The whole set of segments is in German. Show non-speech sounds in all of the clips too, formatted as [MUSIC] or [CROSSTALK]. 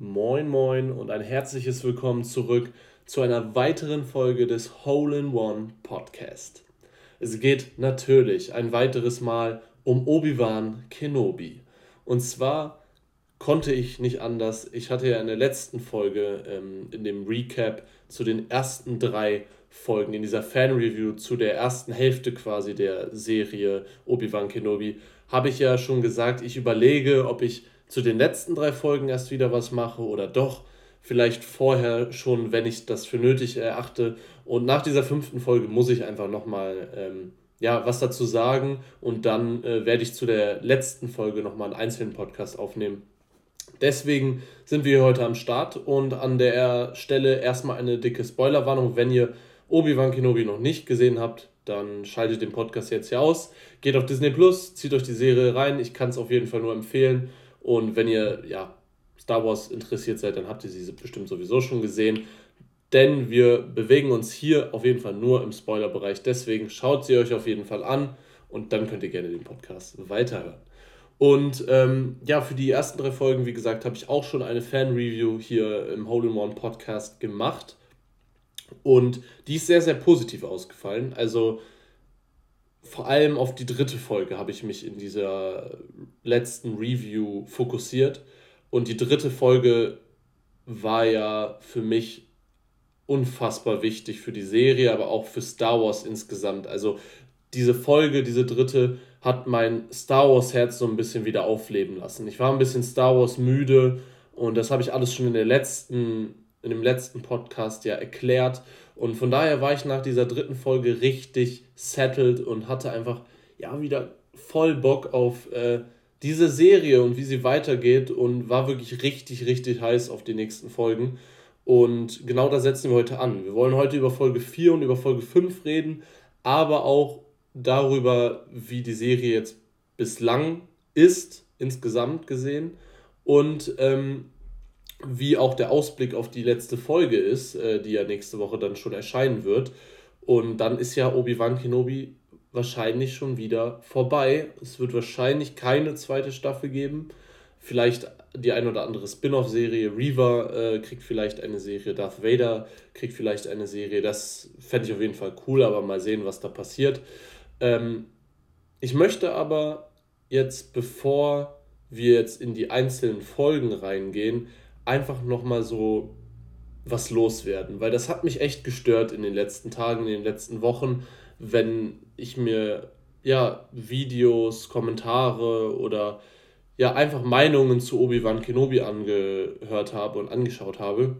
Moin Moin und ein herzliches Willkommen zurück zu einer weiteren Folge des Hole in One Podcast. Es geht natürlich ein weiteres Mal um Obi-Wan Kenobi. Und zwar konnte ich nicht anders. Ich hatte ja in der letzten Folge, ähm, in dem Recap zu den ersten drei Folgen, in dieser Fan-Review zu der ersten Hälfte quasi der Serie Obi-Wan Kenobi, habe ich ja schon gesagt, ich überlege, ob ich zu den letzten drei Folgen erst wieder was mache oder doch vielleicht vorher schon, wenn ich das für nötig erachte. Und nach dieser fünften Folge muss ich einfach nochmal ähm, ja, was dazu sagen und dann äh, werde ich zu der letzten Folge nochmal einen einzelnen Podcast aufnehmen. Deswegen sind wir heute am Start und an der Stelle erstmal eine dicke Spoilerwarnung. Wenn ihr Obi-Wan Kenobi noch nicht gesehen habt, dann schaltet den Podcast jetzt hier aus. Geht auf Disney Plus, zieht euch die Serie rein. Ich kann es auf jeden Fall nur empfehlen. Und wenn ihr ja, Star Wars interessiert seid, dann habt ihr sie bestimmt sowieso schon gesehen. Denn wir bewegen uns hier auf jeden Fall nur im Spoilerbereich. Deswegen schaut sie euch auf jeden Fall an und dann könnt ihr gerne den Podcast weiterhören. Und ähm, ja, für die ersten drei Folgen, wie gesagt, habe ich auch schon eine Fan-Review hier im Hole in One Podcast gemacht. Und die ist sehr, sehr positiv ausgefallen. Also vor allem auf die dritte Folge habe ich mich in dieser letzten Review fokussiert. Und die dritte Folge war ja für mich unfassbar wichtig für die Serie, aber auch für Star Wars insgesamt. Also diese Folge, diese dritte, hat mein Star Wars Herz so ein bisschen wieder aufleben lassen. Ich war ein bisschen Star Wars müde und das habe ich alles schon in der letzten, in dem letzten Podcast ja erklärt. Und von daher war ich nach dieser dritten Folge richtig settled und hatte einfach ja wieder voll Bock auf äh, diese Serie und wie sie weitergeht und war wirklich richtig, richtig heiß auf die nächsten Folgen. Und genau da setzen wir heute an. Wir wollen heute über Folge 4 und über Folge 5 reden, aber auch darüber, wie die Serie jetzt bislang ist, insgesamt gesehen. Und ähm, wie auch der Ausblick auf die letzte Folge ist, äh, die ja nächste Woche dann schon erscheinen wird. Und dann ist ja Obi-Wan Kenobi wahrscheinlich schon wieder vorbei. Es wird wahrscheinlich keine zweite Staffel geben. Vielleicht die ein oder andere Spin-off-Serie. Reaver äh, kriegt vielleicht eine Serie. Darth Vader kriegt vielleicht eine Serie. Das fände ich auf jeden Fall cool, aber mal sehen, was da passiert. Ähm, ich möchte aber jetzt, bevor wir jetzt in die einzelnen Folgen reingehen, einfach nochmal so was loswerden, weil das hat mich echt gestört in den letzten Tagen, in den letzten Wochen, wenn ich mir ja Videos, Kommentare oder ja einfach Meinungen zu Obi-Wan Kenobi angehört habe und angeschaut habe.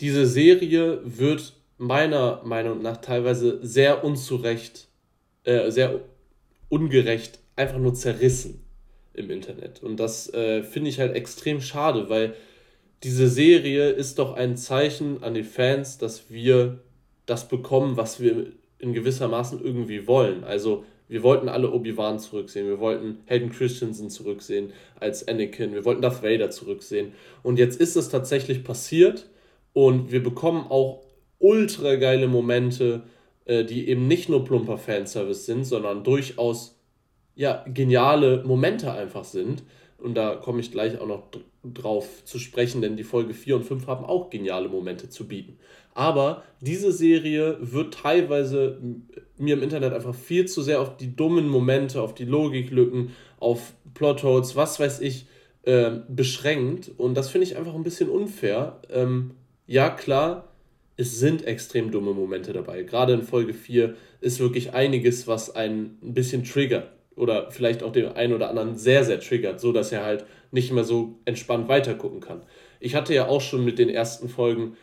Diese Serie wird meiner Meinung nach teilweise sehr unzurecht, äh, sehr ungerecht einfach nur zerrissen im Internet. Und das äh, finde ich halt extrem schade, weil diese Serie ist doch ein Zeichen an die Fans, dass wir das bekommen, was wir in gewisser Maßen irgendwie wollen. Also wir wollten alle Obi-Wan zurücksehen, wir wollten Hayden Christensen zurücksehen als Anakin, wir wollten Darth Vader zurücksehen. Und jetzt ist es tatsächlich passiert und wir bekommen auch ultra geile Momente, äh, die eben nicht nur plumper Fanservice sind, sondern durchaus ja, geniale Momente einfach sind. Und da komme ich gleich auch noch drauf zu sprechen, denn die Folge 4 und 5 haben auch geniale Momente zu bieten. Aber diese Serie wird teilweise mir im Internet einfach viel zu sehr auf die dummen Momente, auf die Logiklücken, auf Plotholes, was weiß ich, äh, beschränkt. Und das finde ich einfach ein bisschen unfair. Ähm, ja, klar, es sind extrem dumme Momente dabei. Gerade in Folge 4 ist wirklich einiges, was einen ein bisschen triggert oder vielleicht auch den einen oder anderen sehr, sehr triggert, so dass er halt nicht mehr so entspannt weitergucken kann. Ich hatte ja auch schon mit den ersten Folgen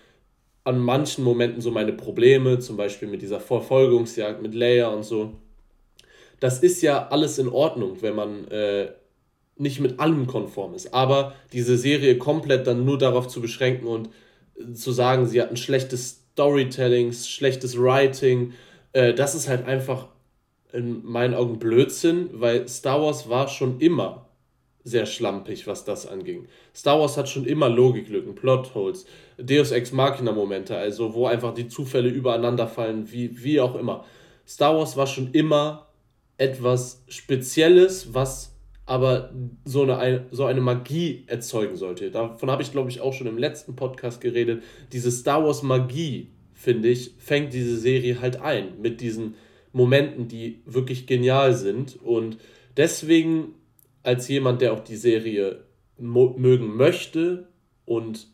an manchen Momenten so meine Probleme, zum Beispiel mit dieser Verfolgungsjagd mit Leia und so. Das ist ja alles in Ordnung, wenn man äh, nicht mit allem konform ist. Aber diese Serie komplett dann nur darauf zu beschränken und zu sagen, sie hat ein schlechtes Storytelling, schlechtes Writing, äh, das ist halt einfach in meinen Augen Blödsinn, weil Star Wars war schon immer sehr schlampig, was das anging. Star Wars hat schon immer Logiklücken, Plotholes, Deus Ex Machina Momente, also wo einfach die Zufälle übereinander fallen, wie, wie auch immer. Star Wars war schon immer etwas Spezielles, was aber so eine, so eine Magie erzeugen sollte. Davon habe ich, glaube ich, auch schon im letzten Podcast geredet. Diese Star Wars Magie, finde ich, fängt diese Serie halt ein mit diesen Momenten, die wirklich genial sind. Und deswegen, als jemand, der auch die Serie mögen möchte und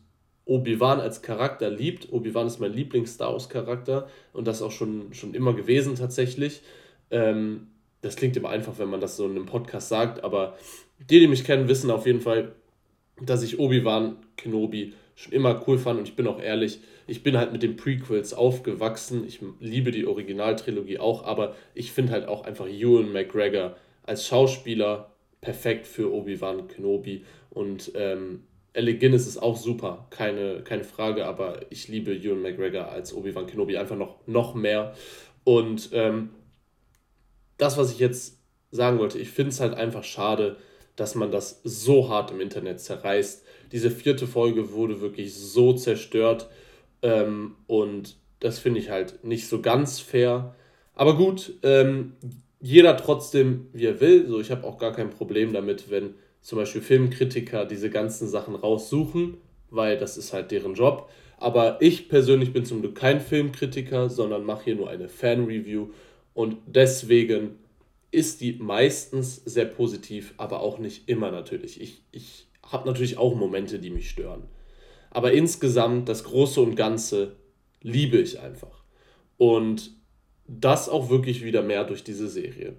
Obi-Wan als Charakter liebt, Obi-Wan ist mein Lieblings-Star Wars-Charakter und das auch schon, schon immer gewesen tatsächlich. Ähm, das klingt immer einfach, wenn man das so in einem Podcast sagt, aber die, die mich kennen, wissen auf jeden Fall, dass ich Obi-Wan Kenobi schon immer cool fand und ich bin auch ehrlich, ich bin halt mit den Prequels aufgewachsen. Ich liebe die Originaltrilogie auch, aber ich finde halt auch einfach Ewan McGregor als Schauspieler perfekt für Obi-Wan Kenobi und ähm, Alec Guinness ist auch super, keine, keine Frage, aber ich liebe Ewan McGregor als Obi-Wan Kenobi einfach noch, noch mehr. Und ähm, das, was ich jetzt sagen wollte, ich finde es halt einfach schade, dass man das so hart im Internet zerreißt. Diese vierte Folge wurde wirklich so zerstört ähm, und das finde ich halt nicht so ganz fair. Aber gut, ähm, jeder trotzdem, wie er will. So, ich habe auch gar kein Problem damit, wenn zum Beispiel Filmkritiker diese ganzen Sachen raussuchen, weil das ist halt deren Job. Aber ich persönlich bin zum Glück kein Filmkritiker, sondern mache hier nur eine Fan-Review und deswegen ist die meistens sehr positiv, aber auch nicht immer natürlich. Ich, ich habe natürlich auch Momente, die mich stören. Aber insgesamt, das Große und Ganze liebe ich einfach. Und das auch wirklich wieder mehr durch diese Serie.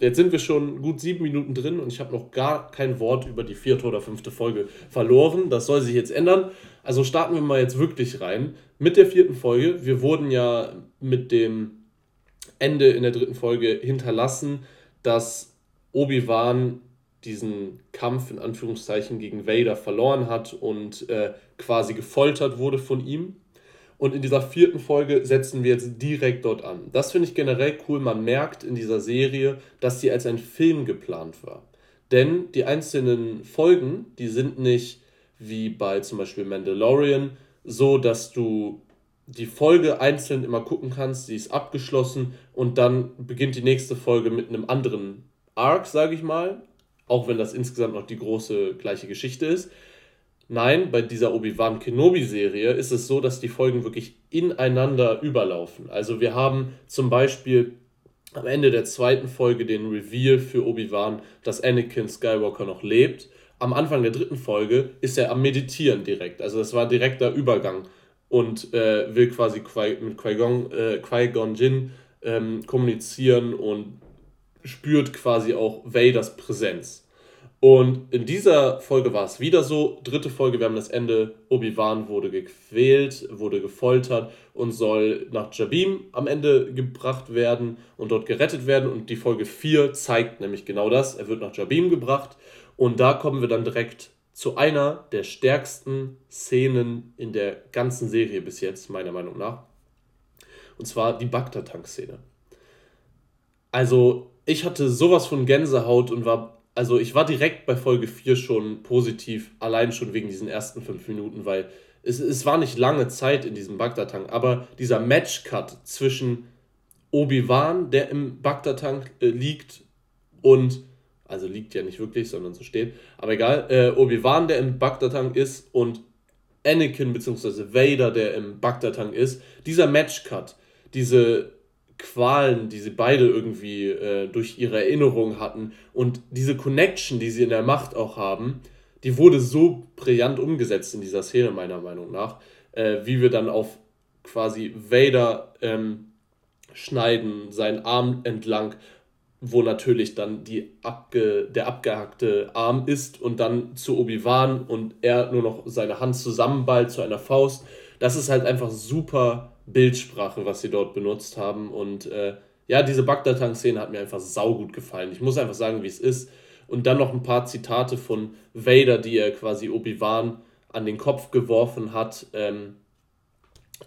Jetzt sind wir schon gut sieben Minuten drin und ich habe noch gar kein Wort über die vierte oder fünfte Folge verloren. Das soll sich jetzt ändern. Also starten wir mal jetzt wirklich rein mit der vierten Folge. Wir wurden ja mit dem Ende in der dritten Folge hinterlassen, dass Obi-Wan diesen Kampf in Anführungszeichen gegen Vader verloren hat und äh, quasi gefoltert wurde von ihm. Und in dieser vierten Folge setzen wir jetzt direkt dort an. Das finde ich generell cool. Man merkt in dieser Serie, dass sie als ein Film geplant war. Denn die einzelnen Folgen, die sind nicht wie bei zum Beispiel Mandalorian so, dass du die Folge einzeln immer gucken kannst, sie ist abgeschlossen und dann beginnt die nächste Folge mit einem anderen Arc, sage ich mal, auch wenn das insgesamt noch die große gleiche Geschichte ist. Nein, bei dieser Obi-Wan Kenobi-Serie ist es so, dass die Folgen wirklich ineinander überlaufen. Also wir haben zum Beispiel am Ende der zweiten Folge den Reveal für Obi-Wan, dass Anakin Skywalker noch lebt. Am Anfang der dritten Folge ist er am Meditieren direkt. Also das war direkter Übergang und äh, will quasi mit Qui-Gon äh, Qui Jinn ähm, kommunizieren und spürt quasi auch Vaders Präsenz. Und in dieser Folge war es wieder so. Dritte Folge, wir haben das Ende. Obi-Wan wurde gequält, wurde gefoltert und soll nach Jabim am Ende gebracht werden und dort gerettet werden. Und die Folge 4 zeigt nämlich genau das. Er wird nach Jabim gebracht. Und da kommen wir dann direkt zu einer der stärksten Szenen in der ganzen Serie bis jetzt, meiner Meinung nach. Und zwar die Bagdad-Tank-Szene. Also, ich hatte sowas von Gänsehaut und war also ich war direkt bei Folge 4 schon positiv, allein schon wegen diesen ersten fünf Minuten, weil es, es war nicht lange Zeit in diesem Bagdad-Tank, aber dieser Match-Cut zwischen Obi-Wan, der im Bagdad-Tank äh, liegt, und, also liegt ja nicht wirklich, sondern so steht, aber egal, äh, Obi-Wan, der im Bagdad-Tank ist, und Anakin bzw. Vader, der im Bagdad-Tank ist, dieser Match-Cut, diese Qualen, die sie beide irgendwie äh, durch ihre Erinnerung hatten und diese Connection, die sie in der Macht auch haben, die wurde so brillant umgesetzt in dieser Szene, meiner Meinung nach, äh, wie wir dann auf quasi Vader ähm, schneiden, seinen Arm entlang, wo natürlich dann die abge, der abgehackte Arm ist und dann zu Obi-Wan und er nur noch seine Hand zusammenballt zu einer Faust. Das ist halt einfach super Bildsprache, was sie dort benutzt haben. Und äh, ja, diese Bagdad-Tank-Szene hat mir einfach saugut gefallen. Ich muss einfach sagen, wie es ist. Und dann noch ein paar Zitate von Vader, die er quasi Obi-Wan an den Kopf geworfen hat, ähm,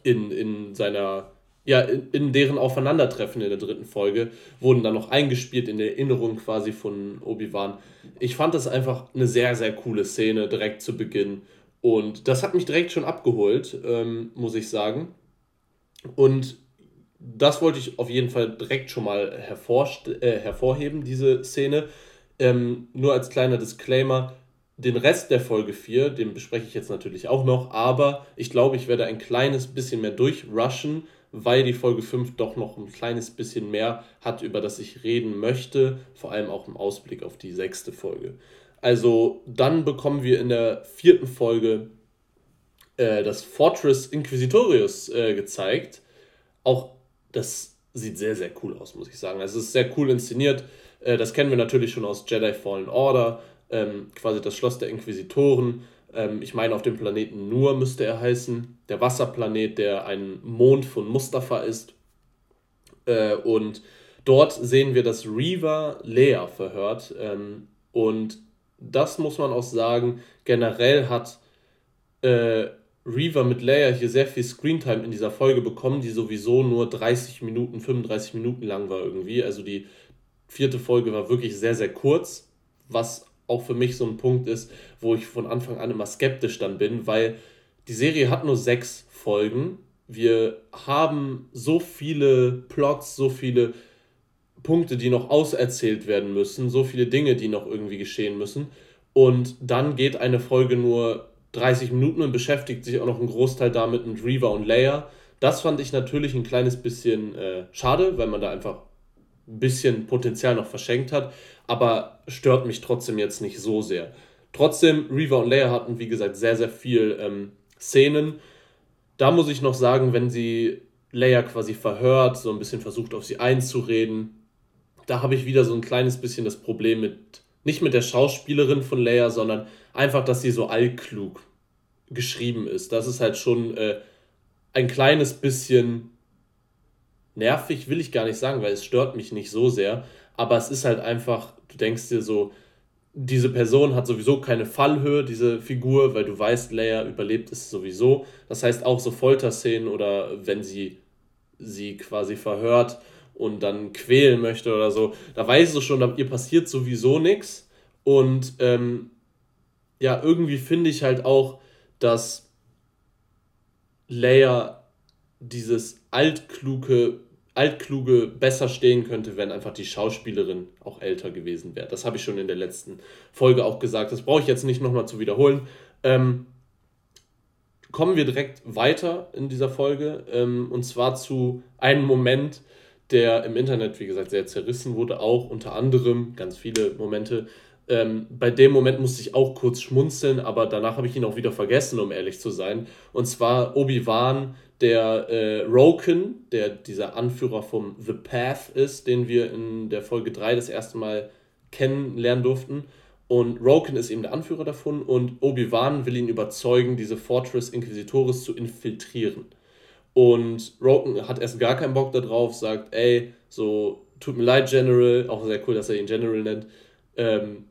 in, in seiner, ja, in, in, deren Aufeinandertreffen in der dritten Folge, wurden dann noch eingespielt in der Erinnerung quasi von Obi-Wan. Ich fand das einfach eine sehr, sehr coole Szene direkt zu Beginn. Und das hat mich direkt schon abgeholt, ähm, muss ich sagen. Und das wollte ich auf jeden Fall direkt schon mal äh, hervorheben, diese Szene. Ähm, nur als kleiner Disclaimer, den Rest der Folge 4, den bespreche ich jetzt natürlich auch noch, aber ich glaube, ich werde ein kleines bisschen mehr durchrushen, weil die Folge 5 doch noch ein kleines bisschen mehr hat, über das ich reden möchte, vor allem auch im Ausblick auf die sechste Folge. Also dann bekommen wir in der vierten Folge äh, das Fortress Inquisitorius äh, gezeigt. Auch das sieht sehr, sehr cool aus, muss ich sagen. Also es ist sehr cool inszeniert. Äh, das kennen wir natürlich schon aus Jedi Fallen Order ähm, quasi das Schloss der Inquisitoren. Ähm, ich meine, auf dem Planeten Nur müsste er heißen. Der Wasserplanet, der ein Mond von Mustafa ist. Äh, und dort sehen wir, dass Reaver Lea verhört. Ähm, und das muss man auch sagen, generell hat äh, Reaver mit Leia hier sehr viel Screentime in dieser Folge bekommen, die sowieso nur 30 Minuten, 35 Minuten lang war irgendwie. Also die vierte Folge war wirklich sehr, sehr kurz, was auch für mich so ein Punkt ist, wo ich von Anfang an immer skeptisch dann bin, weil die Serie hat nur sechs Folgen. Wir haben so viele Plots, so viele Punkte, die noch auserzählt werden müssen, so viele Dinge, die noch irgendwie geschehen müssen. Und dann geht eine Folge nur 30 Minuten und beschäftigt sich auch noch ein Großteil damit mit Reaver und Leia. Das fand ich natürlich ein kleines bisschen äh, schade, weil man da einfach ein bisschen Potenzial noch verschenkt hat aber stört mich trotzdem jetzt nicht so sehr. Trotzdem, Reaver und Leia hatten, wie gesagt, sehr, sehr viel ähm, Szenen. Da muss ich noch sagen, wenn sie Leia quasi verhört, so ein bisschen versucht, auf sie einzureden, da habe ich wieder so ein kleines bisschen das Problem mit, nicht mit der Schauspielerin von Leia, sondern einfach, dass sie so allklug geschrieben ist. Das ist halt schon äh, ein kleines bisschen nervig, will ich gar nicht sagen, weil es stört mich nicht so sehr. Aber es ist halt einfach du denkst dir so, diese Person hat sowieso keine Fallhöhe, diese Figur, weil du weißt, Leia überlebt es sowieso. Das heißt auch so Folterszenen oder wenn sie sie quasi verhört und dann quälen möchte oder so, da weißt du schon, ihr passiert sowieso nichts. Und ähm, ja, irgendwie finde ich halt auch, dass Leia dieses altkluge Altkluge besser stehen könnte, wenn einfach die Schauspielerin auch älter gewesen wäre. Das habe ich schon in der letzten Folge auch gesagt. Das brauche ich jetzt nicht nochmal zu wiederholen. Ähm, kommen wir direkt weiter in dieser Folge ähm, und zwar zu einem Moment, der im Internet, wie gesagt, sehr zerrissen wurde, auch unter anderem ganz viele Momente. Ähm, bei dem Moment musste ich auch kurz schmunzeln, aber danach habe ich ihn auch wieder vergessen, um ehrlich zu sein. Und zwar Obi-Wan der äh, Roken, der dieser Anführer vom The Path ist, den wir in der Folge 3 das erste Mal kennenlernen durften. Und Roken ist eben der Anführer davon und Obi-Wan will ihn überzeugen, diese Fortress Inquisitoris zu infiltrieren. Und Roken hat erst gar keinen Bock darauf, sagt, ey, so, tut mir leid, General, auch sehr cool, dass er ihn General nennt, ähm,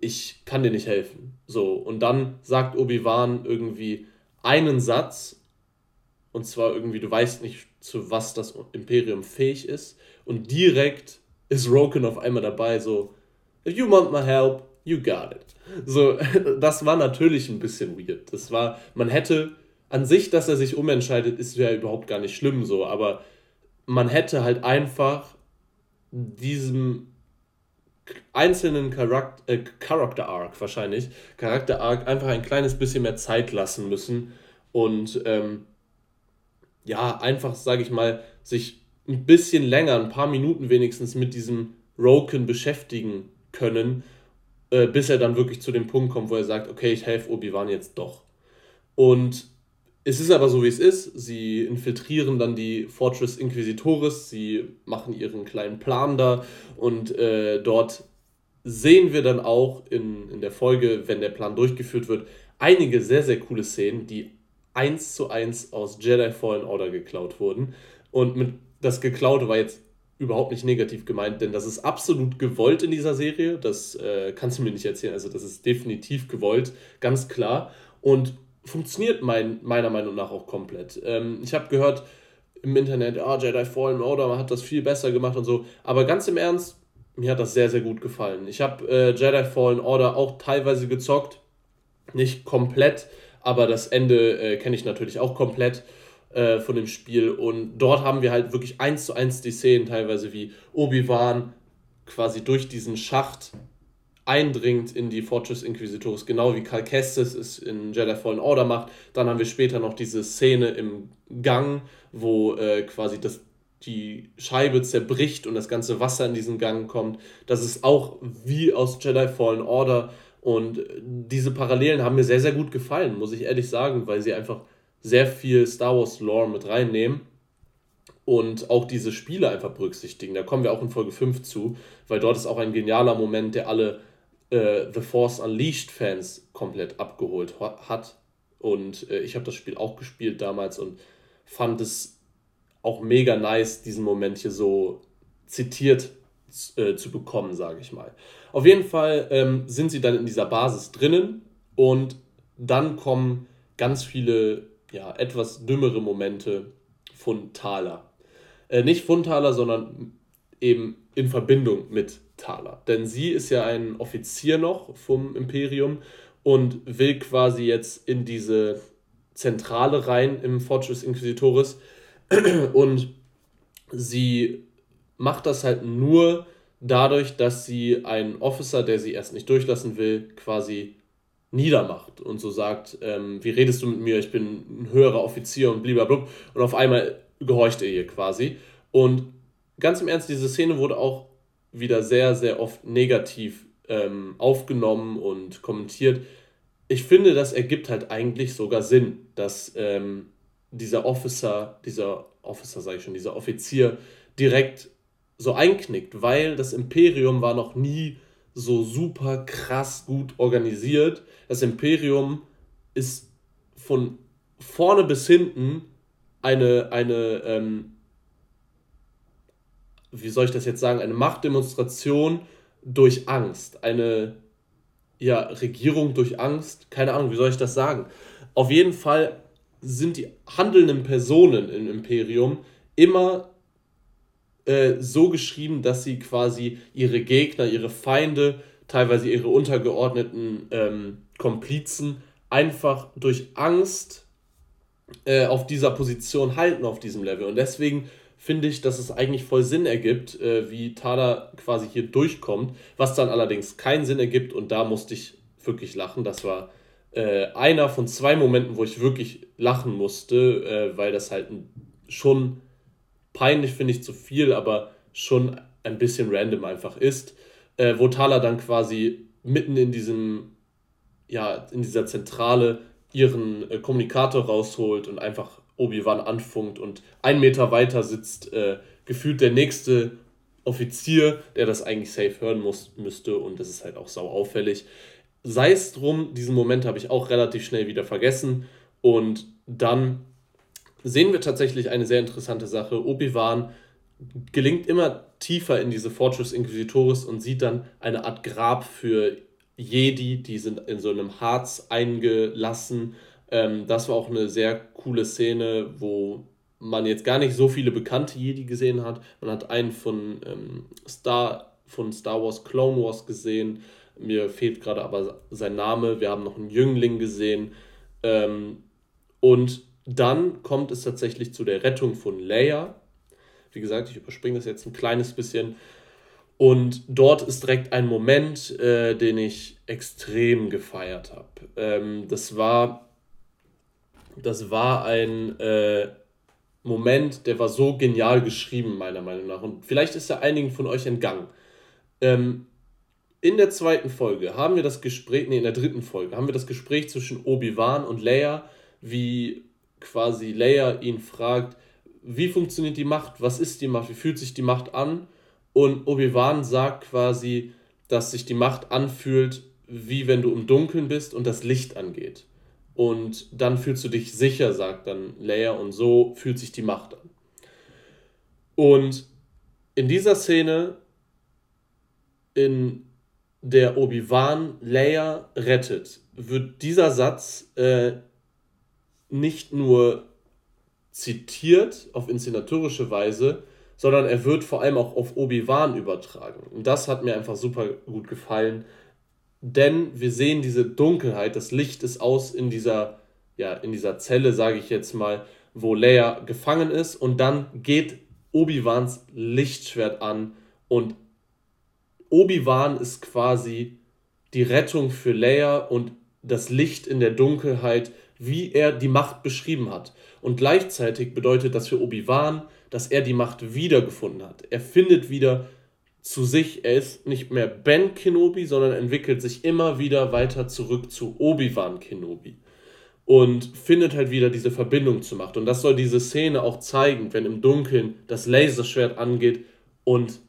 ich kann dir nicht helfen. So, und dann sagt Obi-Wan irgendwie einen Satz und zwar irgendwie, du weißt nicht, zu was das Imperium fähig ist. Und direkt ist Roken auf einmal dabei, so, if you want my help, you got it. So, [LAUGHS] das war natürlich ein bisschen weird. Das war, man hätte an sich, dass er sich umentscheidet, ist ja überhaupt gar nicht schlimm so, aber man hätte halt einfach diesem einzelnen Charakter, äh, Arc wahrscheinlich, Charakter Arc einfach ein kleines bisschen mehr Zeit lassen müssen und ähm, ja, einfach, sage ich mal, sich ein bisschen länger, ein paar Minuten wenigstens mit diesem Roken beschäftigen können, äh, bis er dann wirklich zu dem Punkt kommt, wo er sagt, okay, ich helfe Obi-Wan jetzt doch. Und es ist aber so, wie es ist. Sie infiltrieren dann die Fortress Inquisitoris, sie machen ihren kleinen Plan da und äh, dort sehen wir dann auch in, in der Folge, wenn der Plan durchgeführt wird, einige sehr, sehr coole Szenen, die eins zu eins aus Jedi Fallen Order geklaut wurden. Und mit das Geklaute war jetzt überhaupt nicht negativ gemeint, denn das ist absolut gewollt in dieser Serie. Das äh, kannst du mir nicht erzählen. Also, das ist definitiv gewollt, ganz klar. Und funktioniert mein, meiner Meinung nach auch komplett. Ähm, ich habe gehört im Internet, ah, Jedi Fallen Order hat das viel besser gemacht und so. Aber ganz im Ernst, mir hat das sehr, sehr gut gefallen. Ich habe äh, Jedi Fallen Order auch teilweise gezockt. Nicht komplett, aber das Ende äh, kenne ich natürlich auch komplett äh, von dem Spiel. Und dort haben wir halt wirklich eins zu eins die Szenen, teilweise wie Obi-Wan quasi durch diesen Schacht eindringt in die Fortress Inquisitoris, genau wie Cal Kestis es in Jedi Fallen Order macht. Dann haben wir später noch diese Szene im Gang, wo äh, quasi das, die Scheibe zerbricht und das ganze Wasser in diesen Gang kommt. Das ist auch wie aus Jedi Fallen Order. Und diese Parallelen haben mir sehr, sehr gut gefallen, muss ich ehrlich sagen, weil sie einfach sehr viel Star Wars Lore mit reinnehmen und auch diese Spiele einfach berücksichtigen. Da kommen wir auch in Folge 5 zu, weil dort ist auch ein genialer Moment, der alle äh, The Force Unleashed Fans komplett abgeholt hat. Und äh, ich habe das Spiel auch gespielt damals und fand es auch mega nice, diesen Moment hier so zitiert äh, zu bekommen, sage ich mal. Auf jeden Fall ähm, sind sie dann in dieser Basis drinnen und dann kommen ganz viele, ja, etwas dümmere Momente von Thaler. Äh, nicht von Thaler, sondern eben in Verbindung mit Thaler. Denn sie ist ja ein Offizier noch vom Imperium und will quasi jetzt in diese Zentrale rein im Fortress Inquisitoris. [CLEARS THROAT] Und sie macht das halt nur dadurch, dass sie einen Officer, der sie erst nicht durchlassen will, quasi niedermacht und so sagt, ähm, wie redest du mit mir, ich bin ein höherer Offizier und blablabla. Und auf einmal gehorcht er ihr quasi. Und ganz im Ernst, diese Szene wurde auch wieder sehr, sehr oft negativ ähm, aufgenommen und kommentiert. Ich finde, das ergibt halt eigentlich sogar Sinn, dass ähm, dieser Officer, dieser Officer sage ich schon, dieser Offizier direkt so einknickt, weil das Imperium war noch nie so super krass gut organisiert. Das Imperium ist von vorne bis hinten eine, eine ähm, wie soll ich das jetzt sagen, eine Machtdemonstration durch Angst, eine ja, Regierung durch Angst, keine Ahnung, wie soll ich das sagen. Auf jeden Fall sind die handelnden Personen im Imperium immer äh, so geschrieben, dass sie quasi ihre Gegner, ihre Feinde, teilweise ihre untergeordneten ähm, Komplizen einfach durch Angst äh, auf dieser Position halten, auf diesem Level. Und deswegen finde ich, dass es eigentlich voll Sinn ergibt, äh, wie Tada quasi hier durchkommt, was dann allerdings keinen Sinn ergibt und da musste ich wirklich lachen. Das war äh, einer von zwei Momenten, wo ich wirklich lachen musste, äh, weil das halt schon peinlich finde ich zu viel, aber schon ein bisschen random einfach ist, äh, wo Thala dann quasi mitten in diesem, ja, in dieser Zentrale ihren äh, Kommunikator rausholt und einfach Obi-Wan anfunkt und einen Meter weiter sitzt äh, gefühlt der nächste Offizier, der das eigentlich safe hören muss, müsste und das ist halt auch sau auffällig. Sei es drum, diesen Moment habe ich auch relativ schnell wieder vergessen und dann sehen wir tatsächlich eine sehr interessante Sache. Obi-Wan gelingt immer tiefer in diese Fortress Inquisitoris und sieht dann eine Art Grab für Jedi, die sind in so einem Harz eingelassen ähm, das war auch eine sehr coole Szene, wo man jetzt gar nicht so viele bekannte Jedi gesehen hat. Man hat einen von, ähm, Star, von Star Wars Clone Wars gesehen. Mir fehlt gerade aber sein Name. Wir haben noch einen Jüngling gesehen. Ähm, und dann kommt es tatsächlich zu der Rettung von Leia. Wie gesagt, ich überspringe das jetzt ein kleines bisschen. Und dort ist direkt ein Moment, äh, den ich extrem gefeiert habe. Ähm, das war das war ein äh, Moment, der war so genial geschrieben, meiner Meinung nach. Und vielleicht ist er einigen von euch entgangen. Ähm, in der zweiten Folge haben wir das Gespräch, nee, in der dritten Folge haben wir das Gespräch zwischen Obi-Wan und Leia, wie quasi Leia ihn fragt, wie funktioniert die Macht, was ist die Macht, wie fühlt sich die Macht an? Und Obi-Wan sagt quasi, dass sich die Macht anfühlt, wie wenn du im Dunkeln bist und das Licht angeht. Und dann fühlst du dich sicher, sagt dann Leia, und so fühlt sich die Macht an. Und in dieser Szene, in der Obi-Wan Leia rettet, wird dieser Satz äh, nicht nur zitiert auf inszenatorische Weise, sondern er wird vor allem auch auf Obi-Wan übertragen. Und das hat mir einfach super gut gefallen, denn wir sehen diese Dunkelheit, das Licht ist aus in dieser, ja, in dieser Zelle, sage ich jetzt mal, wo Leia gefangen ist und dann geht Obi-Wans Lichtschwert an und Obi-Wan ist quasi die Rettung für Leia und das Licht in der Dunkelheit, wie er die Macht beschrieben hat. Und gleichzeitig bedeutet das für Obi-Wan, dass er die Macht wiedergefunden hat. Er findet wieder zu sich. Er ist nicht mehr Ben Kenobi, sondern entwickelt sich immer wieder weiter zurück zu Obi-Wan Kenobi. Und findet halt wieder diese Verbindung zu Macht. Und das soll diese Szene auch zeigen, wenn im Dunkeln das Laserschwert angeht und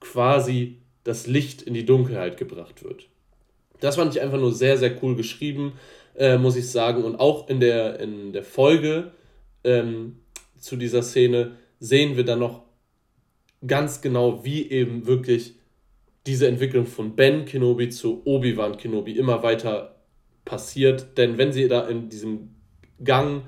quasi das Licht in die Dunkelheit gebracht wird. Das fand ich einfach nur sehr, sehr cool geschrieben, äh, muss ich sagen. Und auch in der, in der Folge ähm, zu dieser Szene sehen wir dann noch ganz genau, wie eben wirklich diese Entwicklung von Ben Kenobi zu Obi-Wan Kenobi immer weiter passiert. Denn wenn sie da in diesem Gang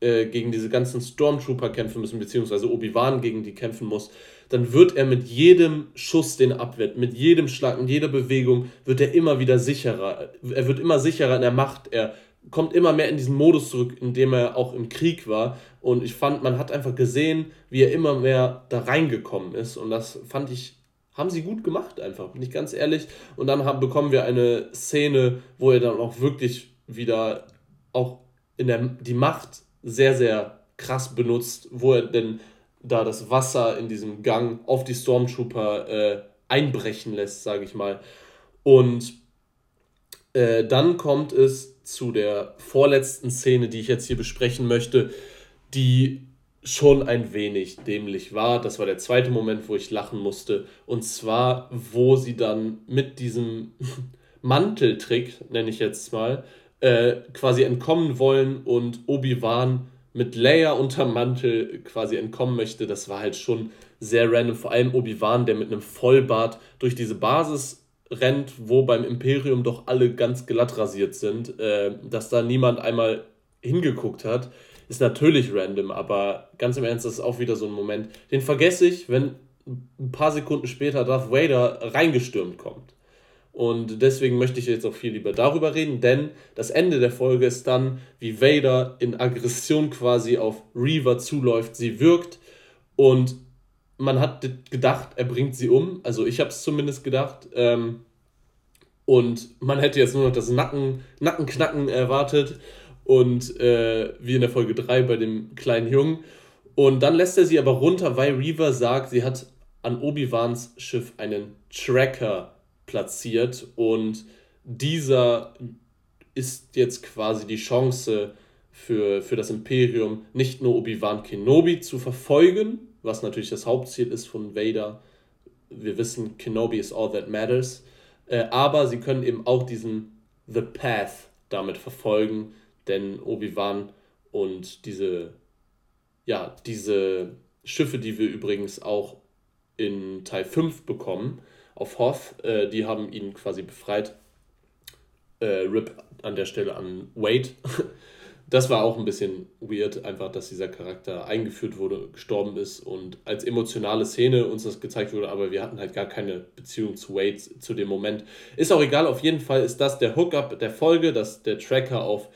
äh, gegen diese ganzen Stormtrooper kämpfen müssen, beziehungsweise Obi-Wan gegen die kämpfen muss, dann wird er mit jedem Schuss, den er abwehrt, mit jedem Schlag, mit jeder Bewegung, wird er immer wieder sicherer. Er wird immer sicherer in der Macht. Er kommt immer mehr in diesen Modus zurück, in dem er auch im Krieg war. Und ich fand, man hat einfach gesehen, wie er immer mehr da reingekommen ist. Und das fand ich, haben sie gut gemacht, einfach, bin ich ganz ehrlich. Und dann haben, bekommen wir eine Szene, wo er dann auch wirklich wieder auch in der, die Macht sehr, sehr krass benutzt, wo er denn da das Wasser in diesem Gang auf die Stormtrooper äh, einbrechen lässt, sage ich mal. Und äh, dann kommt es zu der vorletzten Szene, die ich jetzt hier besprechen möchte, die schon ein wenig dämlich war. Das war der zweite Moment, wo ich lachen musste. Und zwar, wo sie dann mit diesem [LAUGHS] Manteltrick, nenne ich jetzt mal, äh, quasi entkommen wollen und Obi-Wan mit Leia unterm Mantel quasi entkommen möchte, das war halt schon sehr random. Vor allem Obi-Wan, der mit einem Vollbart durch diese Basis rennt, wo beim Imperium doch alle ganz glatt rasiert sind. Äh, dass da niemand einmal hingeguckt hat, ist natürlich random, aber ganz im Ernst, das ist auch wieder so ein Moment, den vergesse ich, wenn ein paar Sekunden später Darth Vader reingestürmt kommt. Und deswegen möchte ich jetzt auch viel lieber darüber reden, denn das Ende der Folge ist dann, wie Vader in Aggression quasi auf Reaver zuläuft. Sie wirkt und man hat gedacht, er bringt sie um. Also ich habe es zumindest gedacht. Ähm, und man hätte jetzt nur noch das Nacken, Nackenknacken erwartet. Und äh, wie in der Folge 3 bei dem kleinen Jungen. Und dann lässt er sie aber runter, weil Reaver sagt, sie hat an Obi-Wans Schiff einen Tracker platziert und dieser ist jetzt quasi die Chance für, für das Imperium, nicht nur Obi-Wan Kenobi zu verfolgen, was natürlich das Hauptziel ist von Vader. Wir wissen, Kenobi is all that matters. Äh, aber sie können eben auch diesen The Path damit verfolgen, denn Obi-Wan und diese, ja, diese Schiffe, die wir übrigens auch in Teil 5 bekommen, auf Hoth. Äh, die haben ihn quasi befreit. Äh, RIP an der Stelle an Wade. [LAUGHS] das war auch ein bisschen weird, einfach, dass dieser Charakter eingeführt wurde, gestorben ist und als emotionale Szene uns das gezeigt wurde, aber wir hatten halt gar keine Beziehung zu Wade zu dem Moment. Ist auch egal, auf jeden Fall ist das der Hookup der Folge, dass der Tracker auf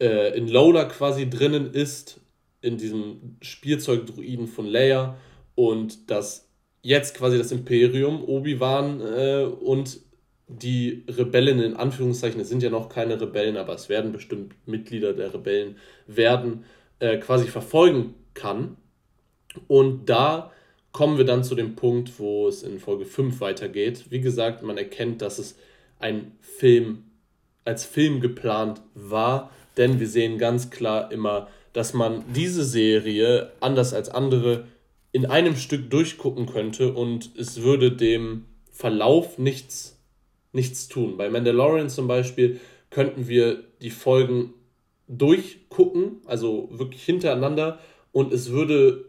äh, in Lola quasi drinnen ist, in diesem Spielzeugdruiden von Leia und dass jetzt quasi das Imperium, Obi-Wan äh, und die Rebellen in Anführungszeichen, es sind ja noch keine Rebellen, aber es werden bestimmt Mitglieder der Rebellen werden, äh, quasi verfolgen kann. Und da kommen wir dann zu dem Punkt, wo es in Folge 5 weitergeht. Wie gesagt, man erkennt, dass es ein Film als Film geplant war, denn wir sehen ganz klar immer, dass man diese Serie anders als andere in einem Stück durchgucken könnte und es würde dem Verlauf nichts, nichts tun. Bei Mandalorian zum Beispiel könnten wir die Folgen durchgucken, also wirklich hintereinander und es würde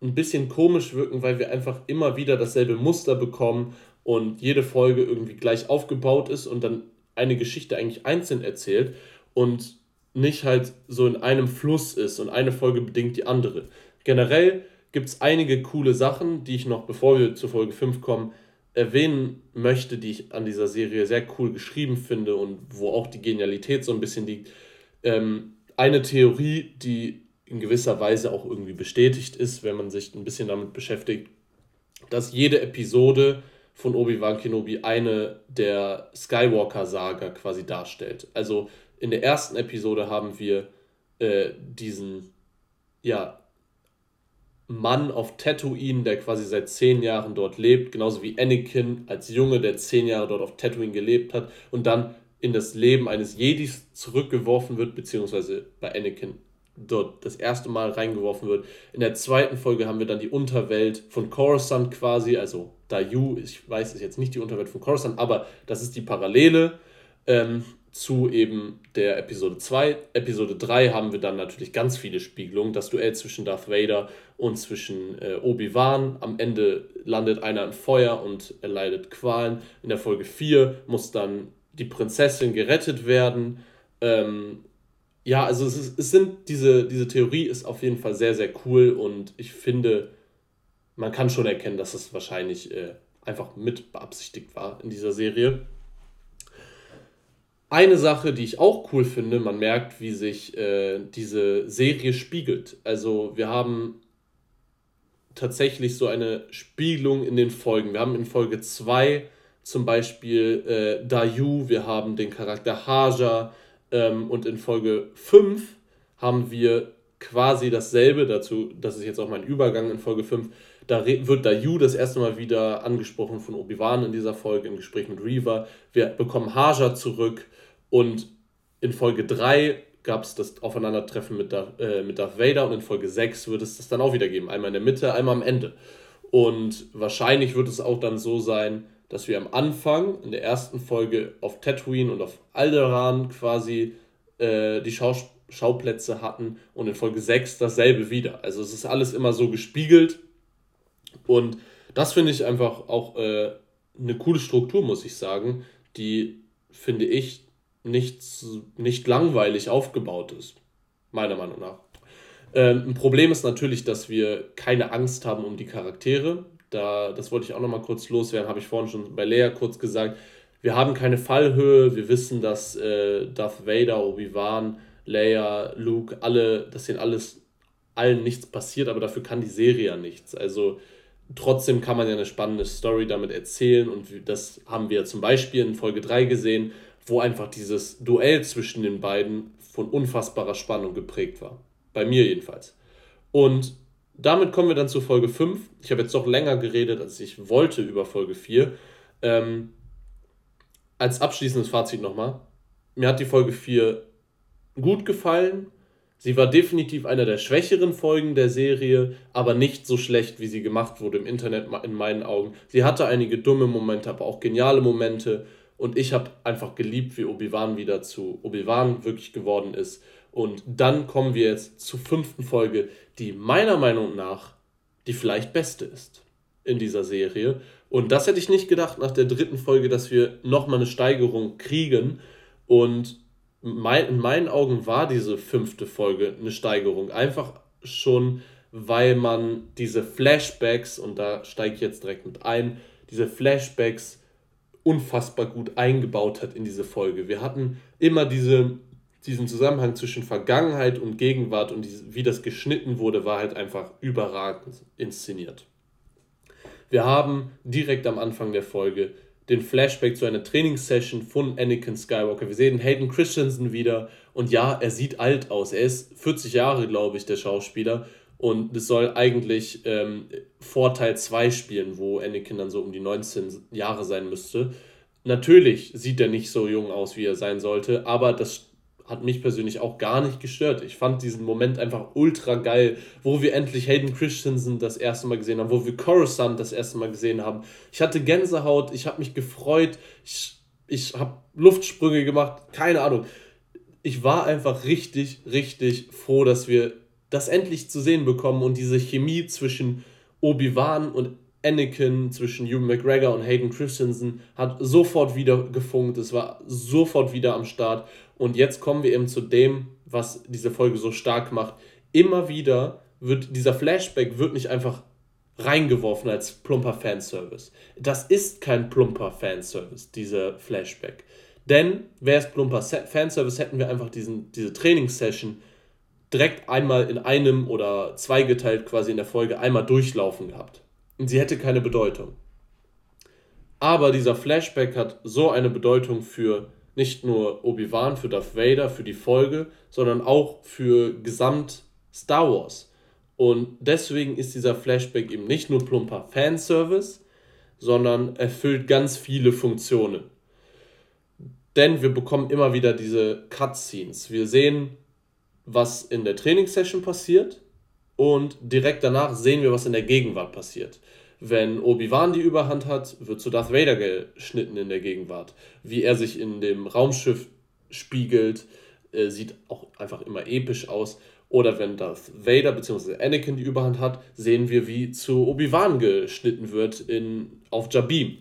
ein bisschen komisch wirken, weil wir einfach immer wieder dasselbe Muster bekommen und jede Folge irgendwie gleich aufgebaut ist und dann eine Geschichte eigentlich einzeln erzählt und nicht halt so in einem Fluss ist und eine Folge bedingt die andere. Generell gibt es einige coole Sachen, die ich noch, bevor wir zur Folge 5 kommen, erwähnen möchte, die ich an dieser Serie sehr cool geschrieben finde und wo auch die Genialität so ein bisschen liegt. Ähm, eine Theorie, die in gewisser Weise auch irgendwie bestätigt ist, wenn man sich ein bisschen damit beschäftigt, dass jede Episode von Obi-Wan Kenobi eine der Skywalker-Saga quasi darstellt. Also in der ersten Episode haben wir äh, diesen, ja, Mann auf Tatooine, der quasi seit zehn Jahren dort lebt, genauso wie Anakin als Junge, der zehn Jahre dort auf Tatooine gelebt hat und dann in das Leben eines Jedis zurückgeworfen wird, beziehungsweise bei Anakin dort das erste Mal reingeworfen wird. In der zweiten Folge haben wir dann die Unterwelt von Coruscant quasi, also Dayu, ich weiß, ist jetzt nicht die Unterwelt von Coruscant, aber das ist die Parallele ähm, zu eben der Episode 2. Episode 3 haben wir dann natürlich ganz viele Spiegelungen. Das Duell zwischen Darth Vader und zwischen äh, Obi-Wan. Am Ende landet einer im Feuer und er leidet Qualen. In der Folge 4 muss dann die Prinzessin gerettet werden. Ähm, ja, also es, ist, es sind diese, diese Theorie ist auf jeden Fall sehr, sehr cool und ich finde, man kann schon erkennen, dass es wahrscheinlich äh, einfach mit beabsichtigt war in dieser Serie. Eine Sache, die ich auch cool finde, man merkt, wie sich äh, diese Serie spiegelt. Also wir haben tatsächlich so eine Spiegelung in den Folgen. Wir haben in Folge 2 zum Beispiel äh, Dayu, wir haben den Charakter Haja ähm, und in Folge 5 haben wir quasi dasselbe dazu, das ist jetzt auch mein Übergang in Folge 5, da wird Dayu das erste Mal wieder angesprochen von Obi-Wan in dieser Folge im Gespräch mit Reaver. Wir bekommen Haja zurück und in Folge 3 gab es das Aufeinandertreffen mit, Darth, äh, mit Darth Vader und in Folge 6 wird es das dann auch wieder geben. Einmal in der Mitte, einmal am Ende. Und wahrscheinlich wird es auch dann so sein, dass wir am Anfang in der ersten Folge auf Tatooine und auf Alderaan quasi äh, die Schau Schauplätze hatten und in Folge 6 dasselbe wieder. Also es ist alles immer so gespiegelt und das finde ich einfach auch äh, eine coole Struktur, muss ich sagen, die, finde ich, nicht, nicht langweilig aufgebaut ist, meiner Meinung nach. Ähm, ein Problem ist natürlich, dass wir keine Angst haben um die Charaktere. Da, das wollte ich auch noch mal kurz loswerden, habe ich vorhin schon bei Lea kurz gesagt. Wir haben keine Fallhöhe, wir wissen, dass äh, Darth Vader, Obi-Wan, Leia, Luke, alle, dass denen alles, allen nichts passiert, aber dafür kann die Serie ja nichts. Also trotzdem kann man ja eine spannende Story damit erzählen und das haben wir zum Beispiel in Folge 3 gesehen, wo einfach dieses Duell zwischen den beiden von unfassbarer Spannung geprägt war. Bei mir jedenfalls. Und damit kommen wir dann zu Folge 5. Ich habe jetzt doch länger geredet, als ich wollte über Folge 4. Ähm, als abschließendes Fazit nochmal. Mir hat die Folge 4 gut gefallen. Sie war definitiv einer der schwächeren Folgen der Serie, aber nicht so schlecht, wie sie gemacht wurde im Internet in meinen Augen. Sie hatte einige dumme Momente, aber auch geniale Momente. Und ich habe einfach geliebt, wie Obi-Wan wieder zu Obi-Wan wirklich geworden ist. Und dann kommen wir jetzt zur fünften Folge, die meiner Meinung nach die vielleicht beste ist in dieser Serie. Und das hätte ich nicht gedacht nach der dritten Folge, dass wir nochmal eine Steigerung kriegen. Und in meinen Augen war diese fünfte Folge eine Steigerung. Einfach schon, weil man diese Flashbacks, und da steige ich jetzt direkt mit ein, diese Flashbacks unfassbar gut eingebaut hat in diese Folge. Wir hatten immer diese diesen Zusammenhang zwischen Vergangenheit und Gegenwart und wie das geschnitten wurde, war halt einfach überragend inszeniert. Wir haben direkt am Anfang der Folge den Flashback zu einer Trainingssession von Anakin Skywalker. Wir sehen Hayden Christensen wieder und ja, er sieht alt aus. Er ist 40 Jahre, glaube ich, der Schauspieler. Und es soll eigentlich ähm, Vorteil 2 spielen, wo Anakin dann so um die 19 Jahre sein müsste. Natürlich sieht er nicht so jung aus, wie er sein sollte, aber das hat mich persönlich auch gar nicht gestört. Ich fand diesen Moment einfach ultra geil, wo wir endlich Hayden Christensen das erste Mal gesehen haben, wo wir Coruscant das erste Mal gesehen haben. Ich hatte Gänsehaut, ich habe mich gefreut, ich, ich habe Luftsprünge gemacht, keine Ahnung. Ich war einfach richtig, richtig froh, dass wir das endlich zu sehen bekommen und diese Chemie zwischen Obi-Wan und Anakin, zwischen Hugh McGregor und Hayden Christensen hat sofort wieder gefunkt, es war sofort wieder am Start und jetzt kommen wir eben zu dem, was diese Folge so stark macht. Immer wieder wird dieser Flashback wird nicht einfach reingeworfen als plumper Fanservice. Das ist kein plumper Fanservice, dieser Flashback. Denn wäre es plumper Fanservice, hätten wir einfach diesen, diese Trainingssession direkt einmal in einem oder zweigeteilt quasi in der Folge einmal durchlaufen gehabt. Sie hätte keine Bedeutung. Aber dieser Flashback hat so eine Bedeutung für nicht nur Obi-Wan, für Darth Vader, für die Folge, sondern auch für Gesamt Star Wars. Und deswegen ist dieser Flashback eben nicht nur plumper Fanservice, sondern erfüllt ganz viele Funktionen. Denn wir bekommen immer wieder diese Cutscenes. Wir sehen, was in der Trainingssession passiert und direkt danach sehen wir, was in der Gegenwart passiert. Wenn Obi-Wan die Überhand hat, wird zu Darth Vader geschnitten in der Gegenwart. Wie er sich in dem Raumschiff spiegelt, äh, sieht auch einfach immer episch aus. Oder wenn Darth Vader bzw. Anakin die Überhand hat, sehen wir, wie zu Obi-Wan geschnitten wird in, auf Jabim.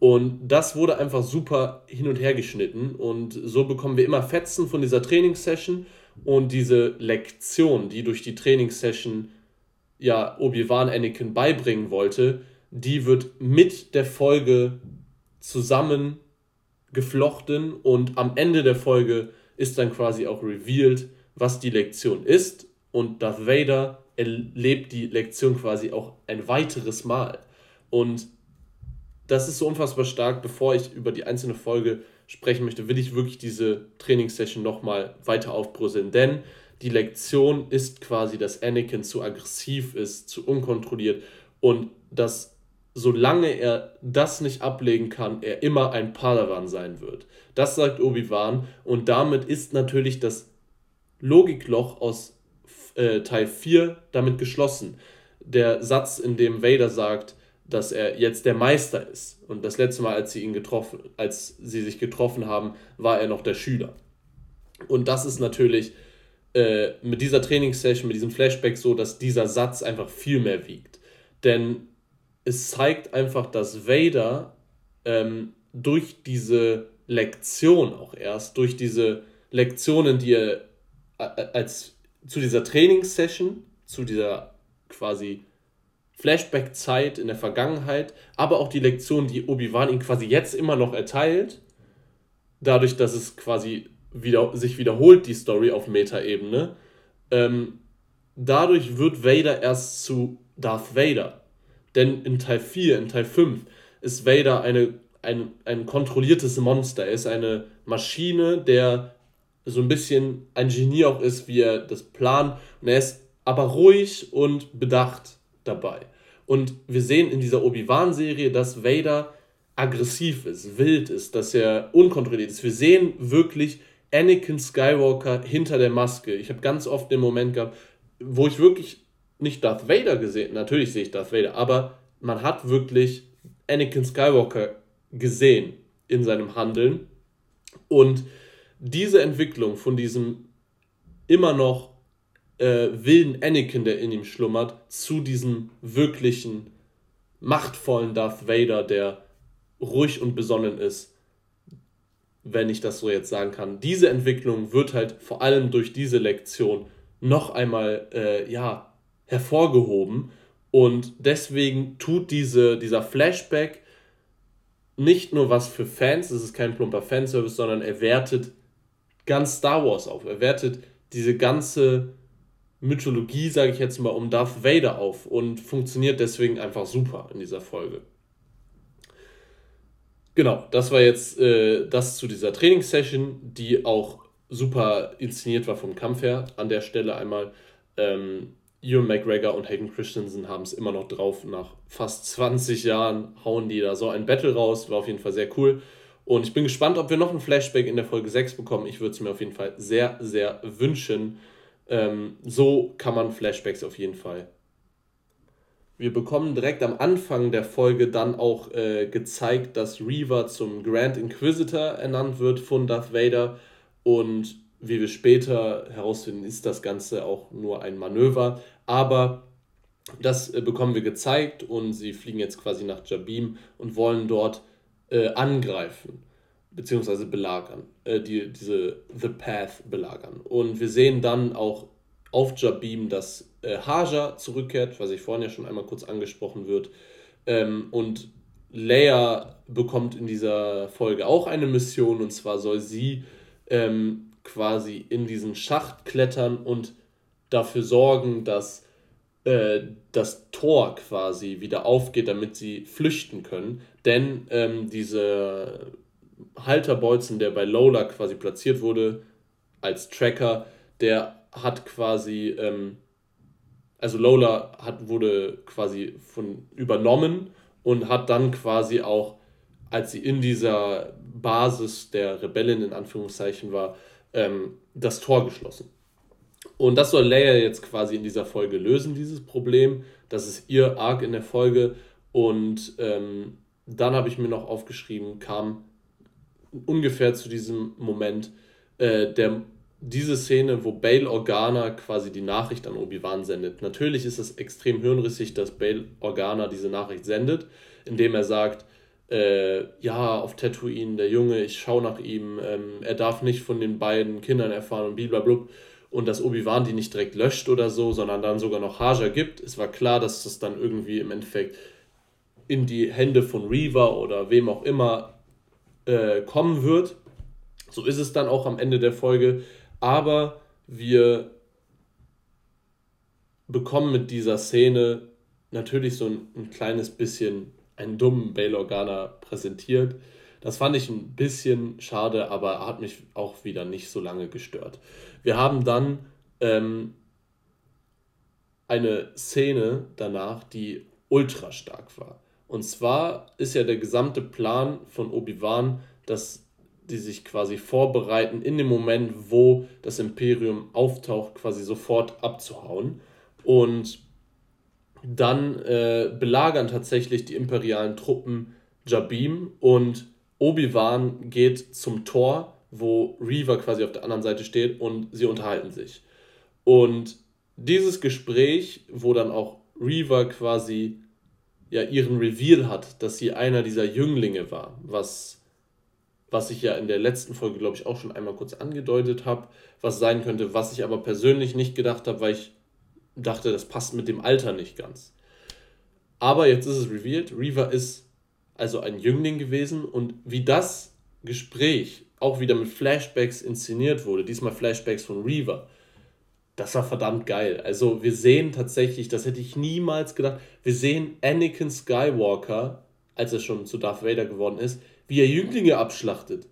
Und das wurde einfach super hin und her geschnitten. Und so bekommen wir immer Fetzen von dieser Trainingssession und diese Lektion, die durch die Trainingssession ja Obi-Wan Anakin beibringen wollte, die wird mit der Folge zusammen geflochten und am Ende der Folge ist dann quasi auch revealed, was die Lektion ist und Darth Vader erlebt die Lektion quasi auch ein weiteres Mal. Und das ist so unfassbar stark. Bevor ich über die einzelne Folge sprechen möchte, will ich wirklich diese Trainingssession nochmal weiter aufbrüsseln. Denn die Lektion ist quasi, dass Anakin zu aggressiv ist, zu unkontrolliert und dass solange er das nicht ablegen kann, er immer ein Padawan sein wird. Das sagt Obi-Wan und damit ist natürlich das Logikloch aus äh, Teil 4 damit geschlossen. Der Satz, in dem Vader sagt, dass er jetzt der Meister ist. Und das letzte Mal, als sie ihn getroffen, als sie sich getroffen haben, war er noch der Schüler. Und das ist natürlich äh, mit dieser Trainingssession, mit diesem Flashback so, dass dieser Satz einfach viel mehr wiegt. Denn es zeigt einfach, dass Vader ähm, durch diese Lektion auch erst, durch diese Lektionen, die er äh, als zu dieser Trainingssession, zu dieser quasi Flashback-Zeit in der Vergangenheit, aber auch die Lektion, die Obi-Wan ihm quasi jetzt immer noch erteilt, dadurch, dass es quasi wieder, sich wiederholt, die Story auf Meta-Ebene, ähm, dadurch wird Vader erst zu Darth Vader. Denn in Teil 4, in Teil 5 ist Vader eine, ein, ein kontrolliertes Monster. Er ist eine Maschine, der so ein bisschen ein Genie auch ist, wie er das plant. Und er ist aber ruhig und bedacht dabei. Und wir sehen in dieser Obi-Wan-Serie, dass Vader aggressiv ist, wild ist, dass er unkontrolliert ist. Wir sehen wirklich Anakin Skywalker hinter der Maske. Ich habe ganz oft den Moment gehabt, wo ich wirklich nicht Darth Vader gesehen, natürlich sehe ich Darth Vader, aber man hat wirklich Anakin Skywalker gesehen in seinem Handeln und diese Entwicklung von diesem immer noch äh, wilden Anakin, der in ihm schlummert, zu diesem wirklichen, machtvollen Darth Vader, der ruhig und besonnen ist, wenn ich das so jetzt sagen kann. Diese Entwicklung wird halt vor allem durch diese Lektion noch einmal äh, ja, hervorgehoben. Und deswegen tut diese, dieser Flashback nicht nur was für Fans, es ist kein plumper Fanservice, sondern er wertet ganz Star Wars auf. Er wertet diese ganze Mythologie, sage ich jetzt mal, um Darth Vader auf und funktioniert deswegen einfach super in dieser Folge. Genau, das war jetzt äh, das zu dieser Trainingssession, die auch super inszeniert war vom Kampf her. An der Stelle einmal ähm, Ewan McGregor und Hayden Christensen haben es immer noch drauf. Nach fast 20 Jahren hauen die da so ein Battle raus. War auf jeden Fall sehr cool. Und ich bin gespannt, ob wir noch ein Flashback in der Folge 6 bekommen. Ich würde es mir auf jeden Fall sehr, sehr wünschen. Ähm, so kann man Flashbacks auf jeden Fall. Wir bekommen direkt am Anfang der Folge dann auch äh, gezeigt, dass Reaver zum Grand Inquisitor ernannt wird von Darth Vader. Und wie wir später herausfinden, ist das Ganze auch nur ein Manöver. Aber das äh, bekommen wir gezeigt und sie fliegen jetzt quasi nach Jabim und wollen dort äh, angreifen beziehungsweise belagern, äh, die, diese The Path belagern. Und wir sehen dann auch auf Jabim, dass äh, Haja zurückkehrt, was ich vorhin ja schon einmal kurz angesprochen wird. Ähm, und Leia bekommt in dieser Folge auch eine Mission und zwar soll sie ähm, quasi in diesen Schacht klettern und dafür sorgen, dass äh, das Tor quasi wieder aufgeht, damit sie flüchten können. Denn ähm, diese Halterbolzen, der bei Lola quasi platziert wurde als Tracker, der hat quasi, ähm, also Lola hat, wurde quasi von übernommen und hat dann quasi auch, als sie in dieser Basis der Rebellen in Anführungszeichen war, ähm, das Tor geschlossen. Und das soll Leia jetzt quasi in dieser Folge lösen, dieses Problem. Das ist ihr Arc in der Folge. Und ähm, dann habe ich mir noch aufgeschrieben, kam ungefähr zu diesem Moment äh, der, diese Szene, wo Bail Organa quasi die Nachricht an Obi-Wan sendet. Natürlich ist es extrem hirnrissig, dass Bail Organa diese Nachricht sendet, indem er sagt, äh, ja, auf Tatooine, der Junge, ich schaue nach ihm, ähm, er darf nicht von den beiden Kindern erfahren und blablabla und dass Obi-Wan die nicht direkt löscht oder so, sondern dann sogar noch Haja gibt. Es war klar, dass das dann irgendwie im Endeffekt in die Hände von Reaver oder wem auch immer äh, kommen wird. So ist es dann auch am Ende der Folge. Aber wir bekommen mit dieser Szene natürlich so ein, ein kleines bisschen einen dummen Bail Organa präsentiert. Das fand ich ein bisschen schade, aber hat mich auch wieder nicht so lange gestört. Wir haben dann ähm, eine Szene danach, die ultra stark war. Und zwar ist ja der gesamte Plan von Obi-Wan, dass die sich quasi vorbereiten, in dem Moment, wo das Imperium auftaucht, quasi sofort abzuhauen. Und dann äh, belagern tatsächlich die imperialen Truppen Jabim und Obi-Wan geht zum Tor wo Reaver quasi auf der anderen Seite steht und sie unterhalten sich. Und dieses Gespräch, wo dann auch Reaver quasi ja ihren Reveal hat, dass sie einer dieser Jünglinge war, was, was ich ja in der letzten Folge, glaube ich, auch schon einmal kurz angedeutet habe, was sein könnte, was ich aber persönlich nicht gedacht habe, weil ich dachte, das passt mit dem Alter nicht ganz. Aber jetzt ist es revealed, Reaver ist also ein Jüngling gewesen und wie das Gespräch auch wieder mit Flashbacks inszeniert wurde, diesmal Flashbacks von Reaver, das war verdammt geil. Also wir sehen tatsächlich, das hätte ich niemals gedacht, wir sehen Anakin Skywalker, als er schon zu Darth Vader geworden ist, wie er Jünglinge abschlachtet.